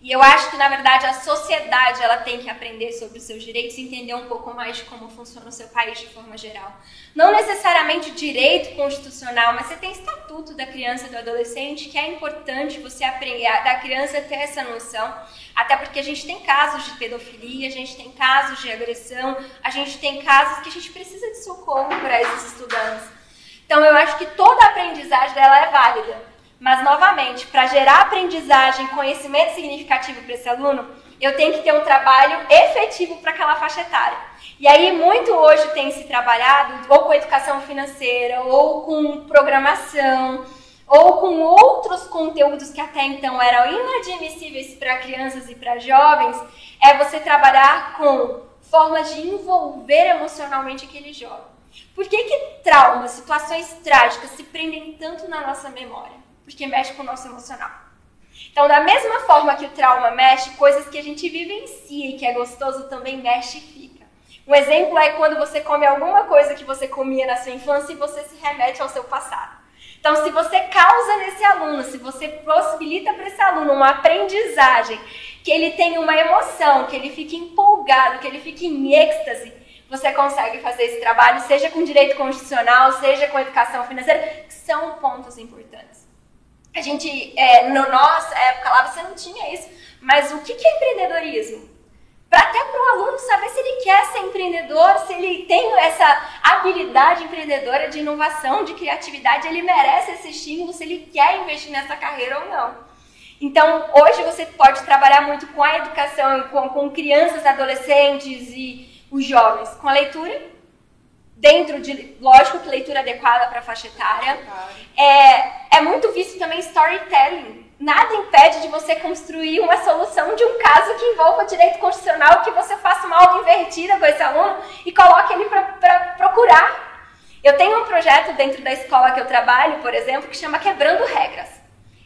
E eu acho que, na verdade, a sociedade ela tem que aprender sobre os seus direitos e entender um pouco mais de como funciona o seu país de forma geral. Não necessariamente direito constitucional, mas você tem estatuto da criança e do adolescente, que é importante você aprender, da criança ter essa noção, até porque a gente tem casos de pedofilia, a gente tem casos de agressão, a gente tem casos que a gente precisa de socorro para esses estudantes. Então, eu acho que toda a aprendizagem dela é válida. Mas, novamente, para gerar aprendizagem, conhecimento significativo para esse aluno, eu tenho que ter um trabalho efetivo para aquela faixa etária. E aí, muito hoje tem se trabalhado ou com educação financeira, ou com programação, ou com outros conteúdos que até então eram inadmissíveis para crianças e para jovens, é você trabalhar com formas de envolver emocionalmente aquele jovem. Por que, que traumas, situações trágicas se prendem tanto na nossa memória? Porque mexe com o nosso emocional. Então, da mesma forma que o trauma mexe, coisas que a gente vivencia e que é gostoso também mexe e fica. Um exemplo é quando você come alguma coisa que você comia na sua infância e você se remete ao seu passado. Então, se você causa nesse aluno, se você possibilita para esse aluno uma aprendizagem, que ele tenha uma emoção, que ele fique empolgado, que ele fique em êxtase, você consegue fazer esse trabalho, seja com direito constitucional, seja com educação financeira, que são pontos importantes. A gente, é, na nossa época lá, você não tinha isso. Mas o que, que é empreendedorismo? para até para o aluno saber se ele quer ser empreendedor, se ele tem essa habilidade empreendedora de inovação, de criatividade, ele merece esse estímulo, se ele quer investir nessa carreira ou não. Então, hoje você pode trabalhar muito com a educação, com, com crianças, adolescentes e os jovens, com a leitura, dentro de, lógico que leitura adequada para a faixa etária. É, é muito visto também storytelling, nada impede de você construir uma solução de um caso que envolva direito constitucional, que você faça uma aula invertida com esse aluno e coloque ele para procurar. Eu tenho um projeto dentro da escola que eu trabalho, por exemplo, que chama Quebrando Regras.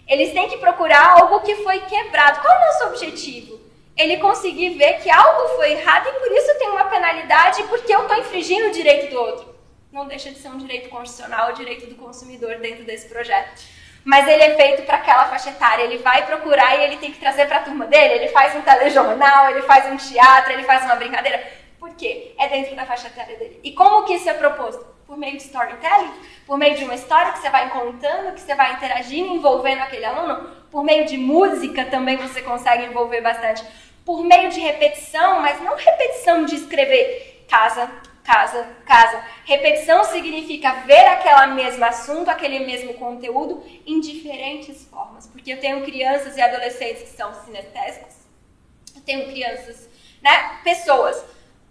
Eles têm que procurar algo que foi quebrado. Qual é o nosso objetivo? Ele conseguir ver que algo foi errado e por isso tem uma penalidade porque eu estou infringindo o direito do outro. Não deixa de ser um direito constitucional, o direito do consumidor dentro desse projeto mas ele é feito para aquela faixa etária. Ele vai procurar e ele tem que trazer para a turma dele. Ele faz um telejornal, ele faz um teatro, ele faz uma brincadeira. Por quê? É dentro da faixa etária dele. E como que isso é proposto? Por meio de storytelling? Por meio de uma história que você vai contando, que você vai interagindo, envolvendo aquele aluno? Por meio de música também você consegue envolver bastante. Por meio de repetição, mas não repetição de escrever casa, casa, casa. Repetição significa ver aquele mesmo assunto, aquele mesmo conteúdo em diferentes formas. Porque eu tenho crianças e adolescentes que são sinestésicos, eu tenho crianças, né, pessoas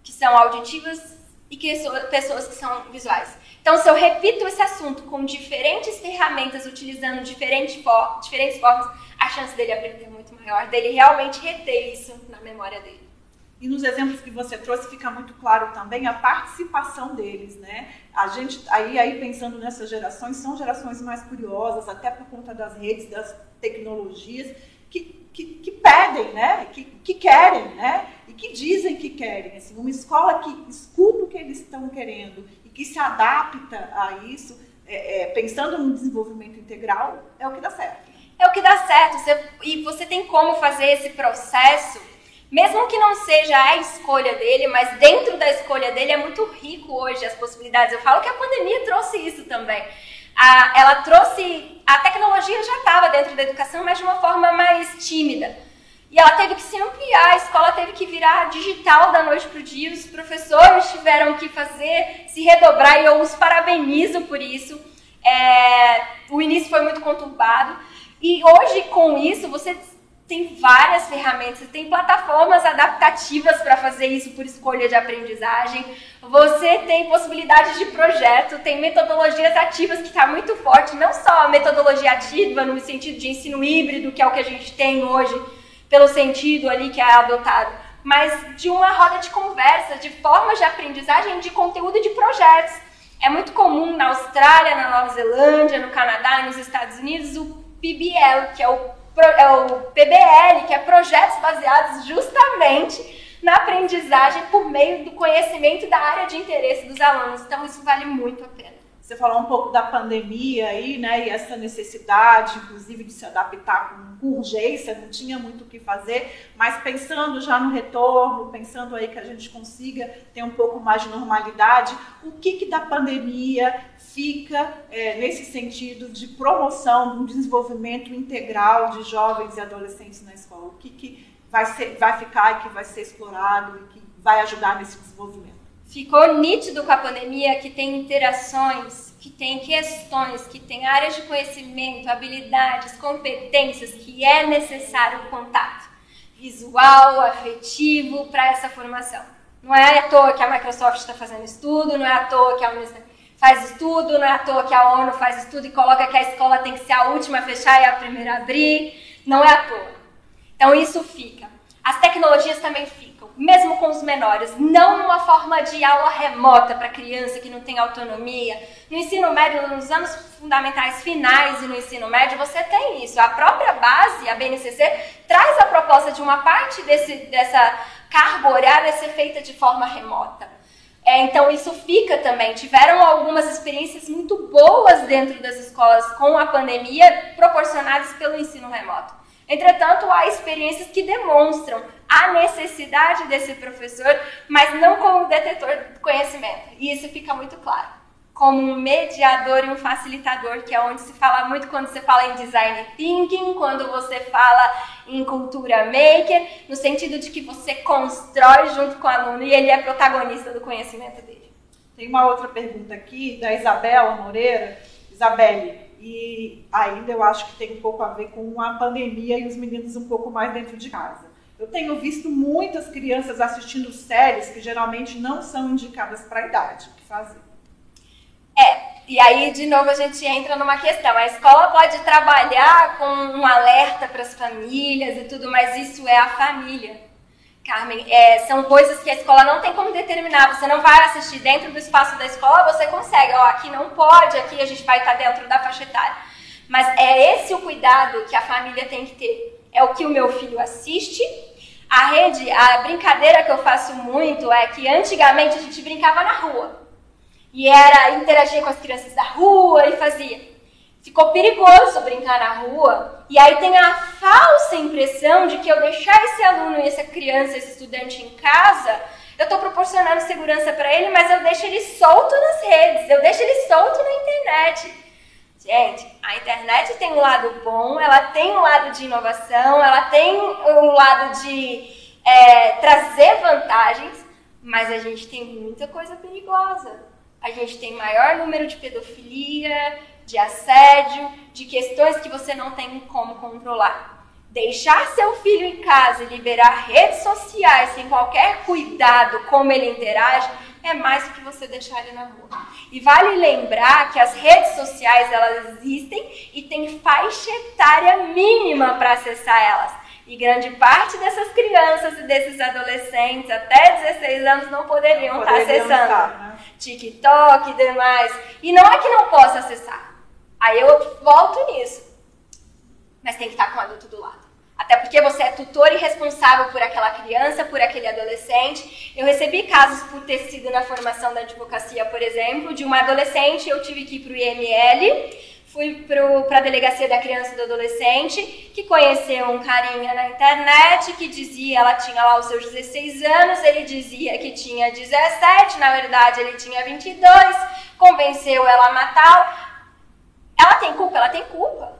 que são auditivas e que pessoas que são visuais. Então, se eu repito esse assunto com diferentes ferramentas, utilizando diferentes, for diferentes formas, a chance dele aprender é muito maior, dele realmente reter isso na memória dele. E nos exemplos que você trouxe fica muito claro também a participação deles, né? A gente aí aí pensando nessas gerações são gerações mais curiosas, até por conta das redes, das tecnologias, que, que, que pedem, né? Que, que querem, né? E que dizem que querem. Assim, uma escola que escuta o que eles estão querendo que se adapta a isso, é, é, pensando no desenvolvimento integral, é o que dá certo. É o que dá certo. Você, e você tem como fazer esse processo mesmo que não seja a escolha dele, mas dentro da escolha dele é muito rico hoje as possibilidades. Eu falo que a pandemia trouxe isso também. A, ela trouxe. A tecnologia já estava dentro da educação, mas de uma forma mais tímida. E ela teve que se ampliar, a escola teve que virar digital da noite para o dia, os professores tiveram que fazer, se redobrar, e eu os parabenizo por isso. É, o início foi muito conturbado. E hoje, com isso, você tem várias ferramentas, tem plataformas adaptativas para fazer isso por escolha de aprendizagem. Você tem possibilidades de projeto, tem metodologias ativas que está muito forte, não só a metodologia ativa no sentido de ensino híbrido, que é o que a gente tem hoje, pelo sentido ali que é adotado, mas de uma roda de conversa, de formas de aprendizagem, de conteúdo e de projetos. É muito comum na Austrália, na Nova Zelândia, no Canadá e nos Estados Unidos o PBL, que é o é o PBL, que é projetos baseados justamente na aprendizagem por meio do conhecimento da área de interesse dos alunos. Então, isso vale muito a pena. Você falou um pouco da pandemia aí, né? E essa necessidade, inclusive, de se adaptar com, urgência, não tinha muito o que fazer, mas pensando já no retorno, pensando aí que a gente consiga ter um pouco mais de normalidade, o que, que da pandemia fica é, nesse sentido de promoção de um desenvolvimento integral de jovens e adolescentes na escola? O que, que vai, ser, vai ficar e que vai ser explorado e que vai ajudar nesse desenvolvimento? Ficou nítido com a pandemia que tem interações, que tem questões, que tem áreas de conhecimento, habilidades, competências que é necessário o contato visual, afetivo para essa formação. Não é à toa que a Microsoft está fazendo estudo, não é à toa que a Unicef faz estudo, não é à toa que a ONU faz estudo e coloca que a escola tem que ser a última a fechar e a primeira a abrir. Não é à toa. Então isso fica. As tecnologias também ficam mesmo com os menores, não numa forma de aula remota para criança que não tem autonomia. No ensino médio, nos anos fundamentais finais e no ensino médio, você tem isso. A própria base, a BNCC, traz a proposta de uma parte desse, dessa carga horária ser feita de forma remota. É, então, isso fica também. Tiveram algumas experiências muito boas dentro das escolas com a pandemia, proporcionadas pelo ensino remoto. Entretanto, há experiências que demonstram a necessidade desse professor, mas não como detetor do conhecimento. E isso fica muito claro. como um mediador e um facilitador, que é onde se fala muito quando você fala em design thinking, quando você fala em cultura maker, no sentido de que você constrói junto com o aluno e ele é protagonista do conhecimento dele. Tem uma outra pergunta aqui da Isabela Moreira. Isabelle, e ainda eu acho que tem um pouco a ver com a pandemia e os meninos um pouco mais dentro de casa. Eu tenho visto muitas crianças assistindo séries que geralmente não são indicadas para a idade. O que fazer? É, e aí de novo a gente entra numa questão. A escola pode trabalhar com um alerta para as famílias e tudo, mas isso é a família. Carmen, é, são coisas que a escola não tem como determinar. Você não vai assistir dentro do espaço da escola, você consegue. Ó, aqui não pode, aqui a gente vai estar dentro da faixa etária. Mas é esse o cuidado que a família tem que ter. É o que o meu filho assiste. A rede, a brincadeira que eu faço muito é que antigamente a gente brincava na rua. E era interagir com as crianças da rua e fazia. Ficou perigoso brincar na rua. E aí tem a falsa impressão de que eu deixar esse aluno essa criança, esse estudante em casa, eu estou proporcionando segurança para ele, mas eu deixo ele solto nas redes, eu deixo ele solto na internet. Gente, a internet tem um lado bom, ela tem um lado de inovação, ela tem um lado de é, trazer vantagens, mas a gente tem muita coisa perigosa a gente tem maior número de pedofilia, de assédio, de questões que você não tem como controlar. Deixar seu filho em casa e liberar redes sociais sem qualquer cuidado como ele interage é mais do que você deixar ele na rua. E vale lembrar que as redes sociais elas existem e tem faixa etária mínima para acessar elas. E grande parte dessas crianças e desses adolescentes até 16 anos não poderiam, não estar acessando estar, né? TikTok e demais. E não é que não possa acessar. Aí eu volto nisso. Mas tem que estar com o adulto do lado. Até porque você é tutor e responsável por aquela criança, por aquele adolescente. Eu recebi casos por ter sido na formação da advocacia, por exemplo, de uma adolescente, eu tive que ir para o IML fui para a delegacia da criança e do adolescente, que conheceu um carinha na internet que dizia, ela tinha lá os seus 16 anos, ele dizia que tinha 17, na verdade ele tinha 22, convenceu ela a matá-lo. Ela tem culpa? Ela tem culpa.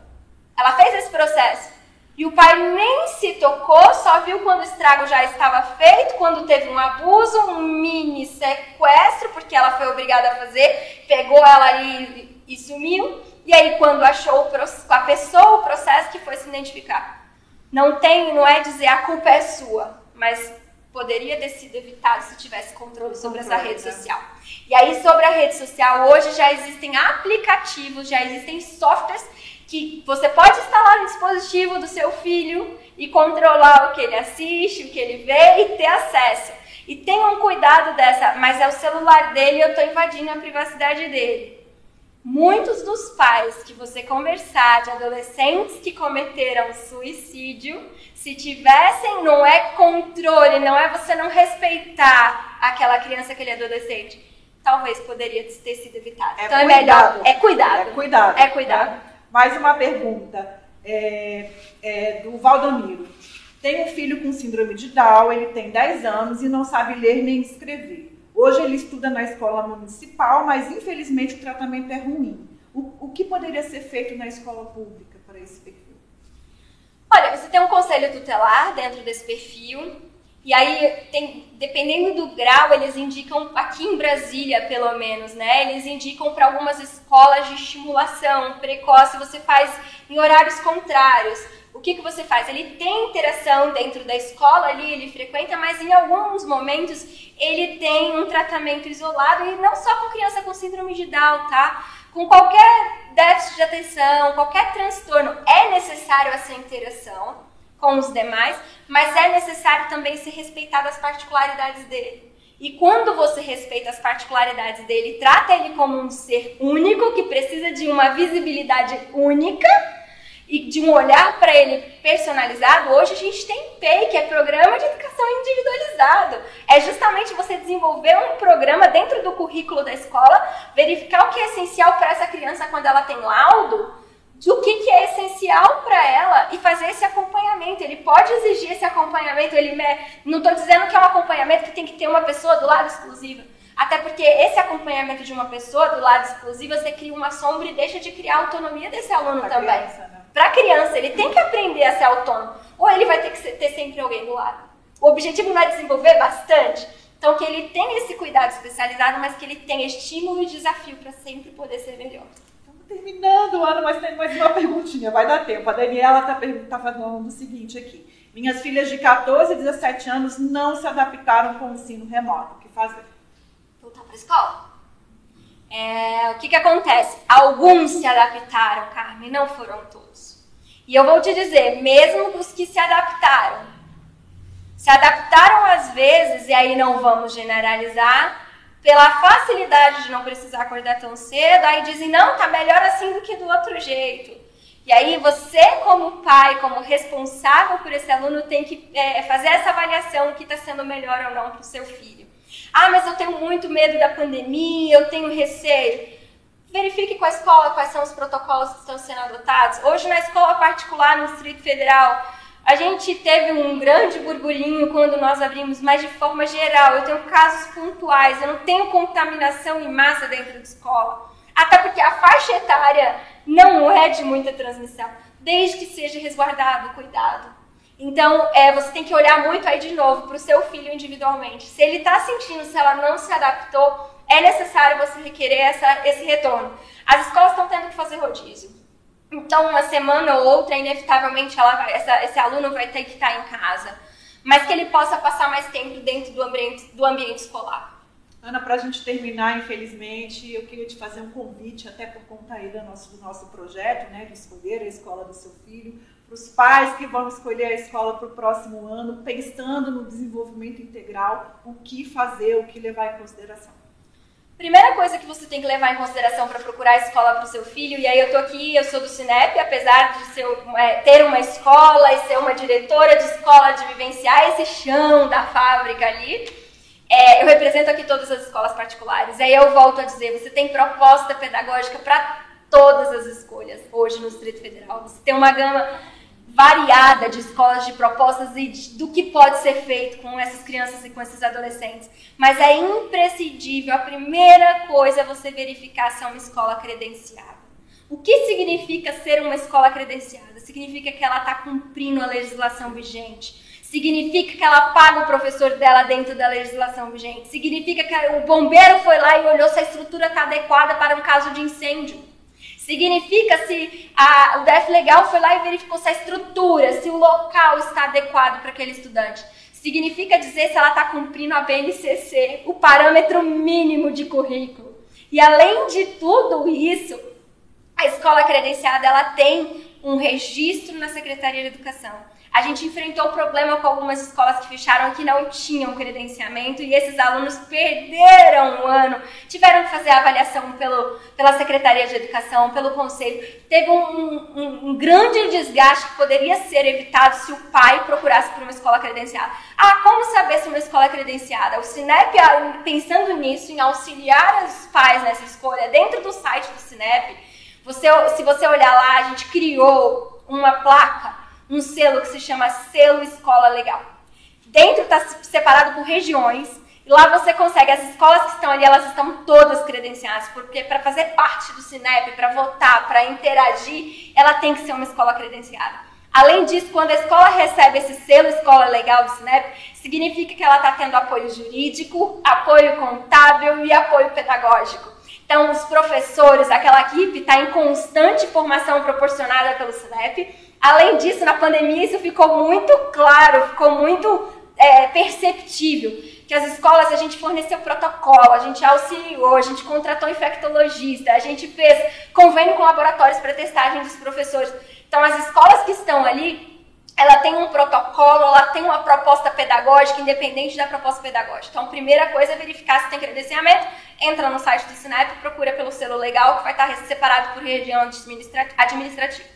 Ela fez esse processo. E o pai nem se tocou, só viu quando o estrago já estava feito, quando teve um abuso, um mini sequestro, porque ela foi obrigada a fazer, pegou ela ali e sumiu. E aí, quando achou a pessoa o processo que foi se identificar. Não tem, não é dizer a culpa é sua, mas poderia ter sido evitado se tivesse controle sobre essa rede né? social. E aí, sobre a rede social, hoje já existem aplicativos, já existem softwares que você pode instalar no dispositivo do seu filho e controlar o que ele assiste, o que ele vê e ter acesso. E tenham cuidado dessa, mas é o celular dele e eu estou invadindo a privacidade dele. Muitos dos pais que você conversar de adolescentes que cometeram suicídio, se tivessem, não é controle, não é você não respeitar aquela criança, aquele adolescente, talvez poderia ter sido evitado. É então cuidado. é melhor. É cuidado. É cuidado. É cuidado. Né? Mais uma pergunta é, é do Valdomiro. Tem um filho com síndrome de Down, ele tem 10 anos e não sabe ler nem escrever. Hoje ele estuda na escola municipal, mas infelizmente o tratamento é ruim. O, o que poderia ser feito na escola pública para esse perfil? Olha, você tem um conselho tutelar dentro desse perfil, e aí, tem, dependendo do grau, eles indicam, aqui em Brasília pelo menos, né? Eles indicam para algumas escolas de estimulação precoce, você faz em horários contrários o que, que você faz? Ele tem interação dentro da escola ali, ele frequenta, mas em alguns momentos ele tem um tratamento isolado e não só com criança com síndrome de Down, tá? Com qualquer déficit de atenção, qualquer transtorno, é necessário essa interação com os demais, mas é necessário também ser respeitado as particularidades dele. E quando você respeita as particularidades dele, trata ele como um ser único que precisa de uma visibilidade única, e de um olhar para ele personalizado, hoje a gente tem PEI, que é Programa de Educação Individualizado. É justamente você desenvolver um programa dentro do currículo da escola, verificar o que é essencial para essa criança quando ela tem laudo, do que, que é essencial para ela e fazer esse acompanhamento. Ele pode exigir esse acompanhamento, ele não estou dizendo que é um acompanhamento que tem que ter uma pessoa do lado exclusiva, Até porque esse acompanhamento de uma pessoa do lado exclusivo, você cria uma sombra e deixa de criar a autonomia desse aluno pra também. Né? Para a criança, ele tem que aprender a ser autônomo. Ou ele vai ter que ter sempre alguém do lado. O objetivo não é desenvolver bastante? Então, que ele tenha esse cuidado especializado, mas que ele tenha estímulo e desafio para sempre poder ser melhor. Terminando o ano, mas tem mais uma perguntinha, vai dar tempo. A Daniela está tá falando o seguinte aqui. Minhas filhas de 14 e 17 anos não se adaptaram com o ensino remoto. O que fazer? Voltar para a escola. É, o que, que acontece? Alguns se adaptaram, Carmen, não foram todos. E eu vou te dizer, mesmo os que se adaptaram, se adaptaram às vezes, e aí não vamos generalizar, pela facilidade de não precisar acordar tão cedo, aí dizem, não, tá melhor assim do que do outro jeito. E aí você, como pai, como responsável por esse aluno, tem que é, fazer essa avaliação que está sendo melhor ou não para o seu filho. Ah, mas eu tenho muito medo da pandemia, eu tenho receio. Verifique com a escola quais são os protocolos que estão sendo adotados. Hoje, na escola particular no Distrito Federal, a gente teve um grande burburinho quando nós abrimos, mas de forma geral, eu tenho casos pontuais, eu não tenho contaminação em massa dentro da escola. Até porque a faixa etária não é de muita transmissão, desde que seja resguardado, cuidado. Então, é, você tem que olhar muito aí de novo para o seu filho individualmente. Se ele está sentindo, se ela não se adaptou, é necessário você requerer essa, esse retorno. As escolas estão tendo que fazer rodízio. Então, uma semana ou outra, inevitavelmente, vai, essa, esse aluno vai ter que estar em casa. Mas que ele possa passar mais tempo dentro do ambiente, do ambiente escolar. Ana, para a gente terminar, infelizmente, eu queria te fazer um convite, até por conta aí do nosso, do nosso projeto, né, de escolher a escola do seu filho, para os pais que vão escolher a escola para o próximo ano, pensando no desenvolvimento integral, o que fazer, o que levar em consideração. Primeira coisa que você tem que levar em consideração para procurar a escola para o seu filho, e aí eu tô aqui, eu sou do Cinep, apesar de ser, é, ter uma escola e ser uma diretora de escola, de vivenciar esse chão da fábrica ali, é, eu represento aqui todas as escolas particulares. Aí eu volto a dizer, você tem proposta pedagógica para todas as escolhas hoje no Distrito Federal. Você tem uma gama variada de escolas, de propostas e de, do que pode ser feito com essas crianças e com esses adolescentes. Mas é imprescindível, a primeira coisa é você verificar se é uma escola credenciada. O que significa ser uma escola credenciada? Significa que ela está cumprindo a legislação vigente. Significa que ela paga o professor dela dentro da legislação vigente. Significa que o bombeiro foi lá e olhou se a estrutura está adequada para um caso de incêndio. Significa se a, o DF Legal foi lá e verificou se a estrutura, se o local está adequado para aquele estudante. Significa dizer se ela está cumprindo a BNCC, o parâmetro mínimo de currículo. E além de tudo isso, a escola credenciada ela tem um registro na Secretaria de Educação. A gente enfrentou o problema com algumas escolas que fecharam que não tinham credenciamento e esses alunos perderam um ano, tiveram que fazer a avaliação pelo, pela Secretaria de Educação, pelo Conselho. Teve um, um, um grande desgaste que poderia ser evitado se o pai procurasse por uma escola credenciada. Ah, como saber se uma escola é credenciada? O Cinep, ah, pensando nisso, em auxiliar os pais nessa escolha, dentro do site do Cinep, você, se você olhar lá, a gente criou uma placa um selo que se chama Selo Escola Legal. Dentro está separado por regiões. E lá você consegue, as escolas que estão ali, elas estão todas credenciadas, porque para fazer parte do Cinep, para votar, para interagir, ela tem que ser uma escola credenciada. Além disso, quando a escola recebe esse selo Escola Legal do Cinep, significa que ela está tendo apoio jurídico, apoio contábil e apoio pedagógico. Então, os professores, aquela equipe está em constante formação proporcionada pelo Cinep Além disso, na pandemia isso ficou muito claro, ficou muito é, perceptível que as escolas a gente forneceu protocolo, a gente auxiliou, a gente contratou infectologista, a gente fez convênio com laboratórios para testagem dos professores. Então as escolas que estão ali, ela tem um protocolo, ela tem uma proposta pedagógica independente da proposta pedagógica. Então a primeira coisa é verificar se tem credenciamento, entra no site do Sinep, procura pelo selo legal que vai estar separado por região administrativa.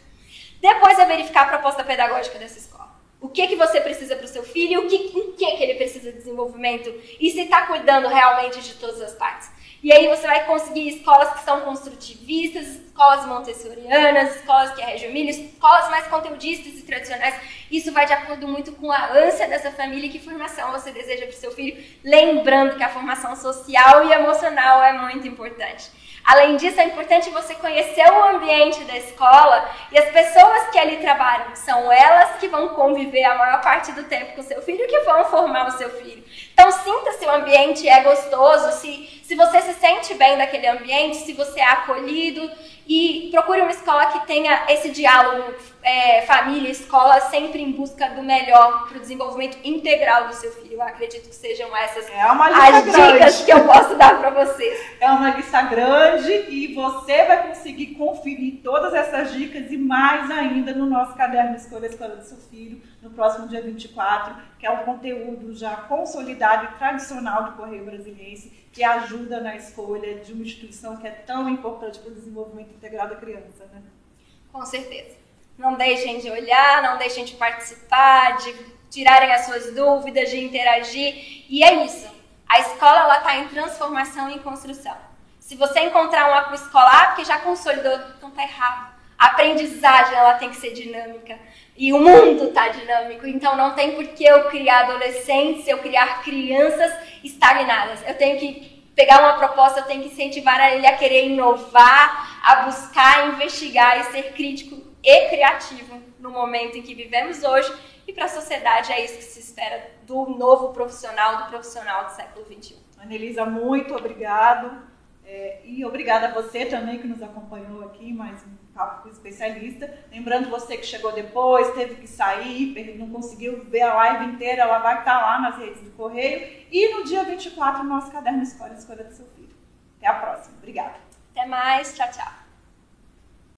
Depois é verificar a proposta pedagógica dessa escola. O que, que você precisa para o seu filho, o que, em que, que ele precisa de desenvolvimento e se está cuidando realmente de todas as partes. E aí você vai conseguir escolas que são construtivistas, escolas montessorianas, escolas que é Milho, escolas mais conteudistas e tradicionais. Isso vai de acordo muito com a ânsia dessa família e que formação você deseja para o seu filho, lembrando que a formação social e emocional é muito importante. Além disso, é importante você conhecer o ambiente da escola e as pessoas que ali trabalham. São elas que vão conviver a maior parte do tempo com o seu filho que vão formar o seu filho. Então, sinta se o ambiente é gostoso, se, se você se sente bem naquele ambiente, se você é acolhido, e procure uma escola que tenha esse diálogo é, família, escola, sempre em busca do melhor para o desenvolvimento integral do seu filho. Eu acredito que sejam essas é as grande. dicas que eu posso dar para vocês. É uma lista grande e você vai conseguir conferir todas essas dicas e mais ainda no nosso caderno Escolha a Escola do Seu Filho, no próximo dia 24, que é um conteúdo já consolidado e tradicional do Correio Brasiliense que ajuda na escolha de uma instituição que é tão importante para o desenvolvimento integral da criança, né? Com certeza. Não deixem de olhar, não deixem de participar, de tirarem as suas dúvidas, de interagir. E é isso. A escola está em transformação e em construção. Se você encontrar uma com escolar, porque já consolidou, então está errado. A aprendizagem ela tem que ser dinâmica. E o mundo está dinâmico, então não tem por que eu criar adolescentes, eu criar crianças estagnadas. Eu tenho que pegar uma proposta, eu tenho que incentivar ele a querer inovar, a buscar, investigar e ser crítico e criativo no momento em que vivemos hoje. E para a sociedade é isso que se espera do novo profissional, do profissional do século XXI. Anelisa, muito obrigado. É, e obrigada a você também que nos acompanhou aqui, mais um papo com o especialista. Lembrando você que chegou depois, teve que sair, não conseguiu ver a live inteira, ela vai estar lá nas redes do Correio. E no dia 24, o nosso caderno Escolha, Escolha do Seu Filho. Até a próxima. Obrigada. Até mais. Tchau, tchau.